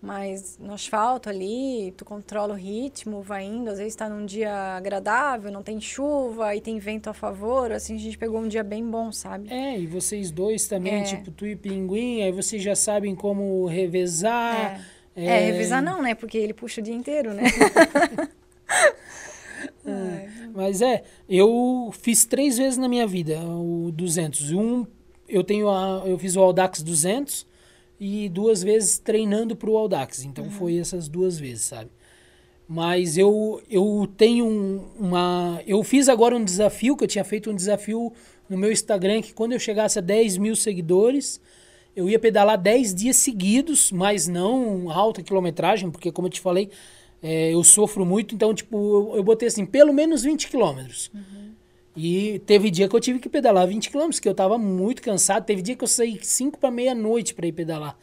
[SPEAKER 2] Mas no asfalto ali, tu controla o ritmo, vai indo, às vezes tá num dia agradável, não tem chuva e tem vento a favor, assim, a gente pegou um dia bem bom, sabe?
[SPEAKER 1] É, e vocês dois também,
[SPEAKER 2] É.
[SPEAKER 1] tipo, tu e Pinguim, aí vocês já sabem como revezar.
[SPEAKER 2] É. É, revisar não, né? Porque ele puxa o dia inteiro, né? Ai.
[SPEAKER 1] Mas é, eu fiz três vezes na minha vida o 200. Um, eu tenho a, eu fiz o Audax 200 e duas vezes treinando pro Audax. Então foi essas duas vezes, sabe? Mas eu, eu tenho um- uma. Eu fiz agora um desafio, que eu tinha feito um desafio no meu Instagram, que quando eu chegasse a 10 mil seguidores, eu ia pedalar 10 dias seguidos, mas não alta quilometragem, porque como eu te falei, é, eu sofro muito, então, tipo, eu, eu botei assim, pelo menos 20 quilômetros. E teve dia que eu tive que pedalar 20 quilômetros, que eu tava muito cansado. Teve dia que eu saí 5 para meia-noite para ir pedalar.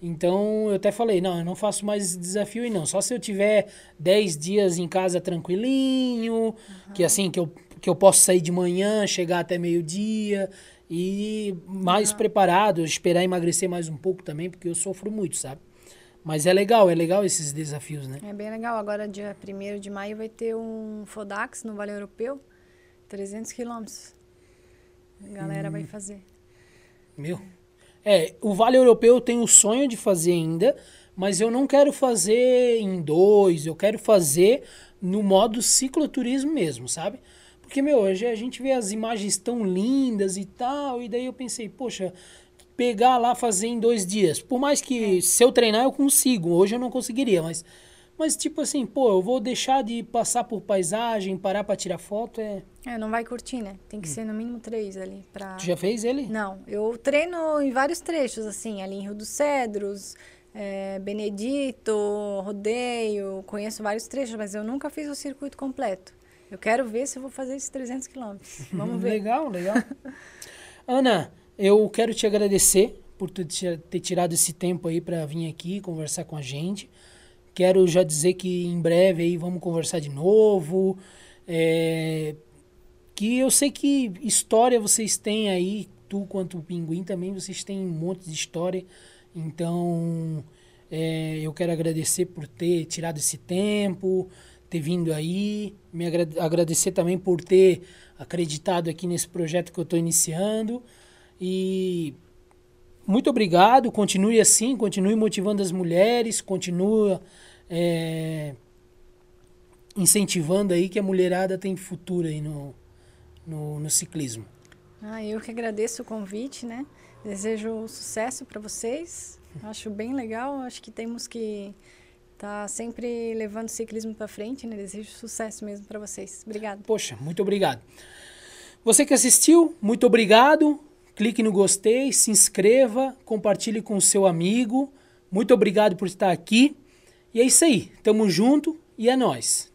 [SPEAKER 1] Então eu até falei, não, eu não faço mais desafio aí não. Só se eu tiver 10 dias em casa tranquilinho, que assim, que eu, que eu posso sair de manhã, chegar até meio-dia e mais preparado, esperar emagrecer mais um pouco também, porque eu sofro muito, sabe? Mas é legal, é legal esses desafios, né?
[SPEAKER 2] É bem legal. Agora, dia 1 de maio, vai ter um Fodax no Vale Europeu, 300 quilômetros. A galera
[SPEAKER 1] Hum.
[SPEAKER 2] vai fazer.
[SPEAKER 1] Meu. É, o Vale Europeu eu tenho o sonho de fazer ainda, mas eu não quero fazer em dois, eu quero fazer no modo cicloturismo mesmo, sabe? Porque, meu, hoje a gente vê as imagens tão lindas e tal, e daí eu pensei, poxa, pegar lá fazer em dois dias. Por mais que se eu treinar eu consigo, hoje eu não conseguiria, mas, mas tipo assim, pô, eu vou deixar de passar por paisagem, parar pra tirar foto, é...
[SPEAKER 2] É, não vai curtir, né? Tem que ser no mínimo três ali pra...
[SPEAKER 1] Tu já fez ele?
[SPEAKER 2] Não, eu treino em vários trechos, assim, ali em Rio dos Cedros, é, Benedito, Rodeio, conheço vários trechos, mas eu nunca fiz o circuito completo. Eu quero ver se eu vou fazer esses 300 quilômetros. Vamos ver.
[SPEAKER 1] Legal, legal. Ana, eu quero te agradecer por tu ter tirado esse tempo aí para vir aqui conversar com a gente. Quero já dizer que em breve aí vamos conversar de novo. É, que eu sei que história vocês têm aí, tu quanto o Pinguim também, vocês têm um monte de história. Então, é, eu quero agradecer por ter tirado esse tempo, ter vindo aí. Me agra- agradecer também por ter acreditado aqui nesse projeto que eu estou iniciando. E muito obrigado. Continue assim, continue motivando as mulheres, continue é, incentivando aí que a mulherada tem futuro aí no, no, no ciclismo.
[SPEAKER 2] Ah, eu que agradeço o convite, né? Desejo sucesso para vocês. Acho bem legal. Acho que temos que estar sempre levando o ciclismo para frente, né? Desejo sucesso mesmo para vocês. Obrigada.
[SPEAKER 1] Poxa, muito obrigado. Você que assistiu, muito obrigado. Clique no gostei, se inscreva, compartilhe com o seu amigo. Muito obrigado por estar aqui. E é isso aí. Tamo junto e é nóis.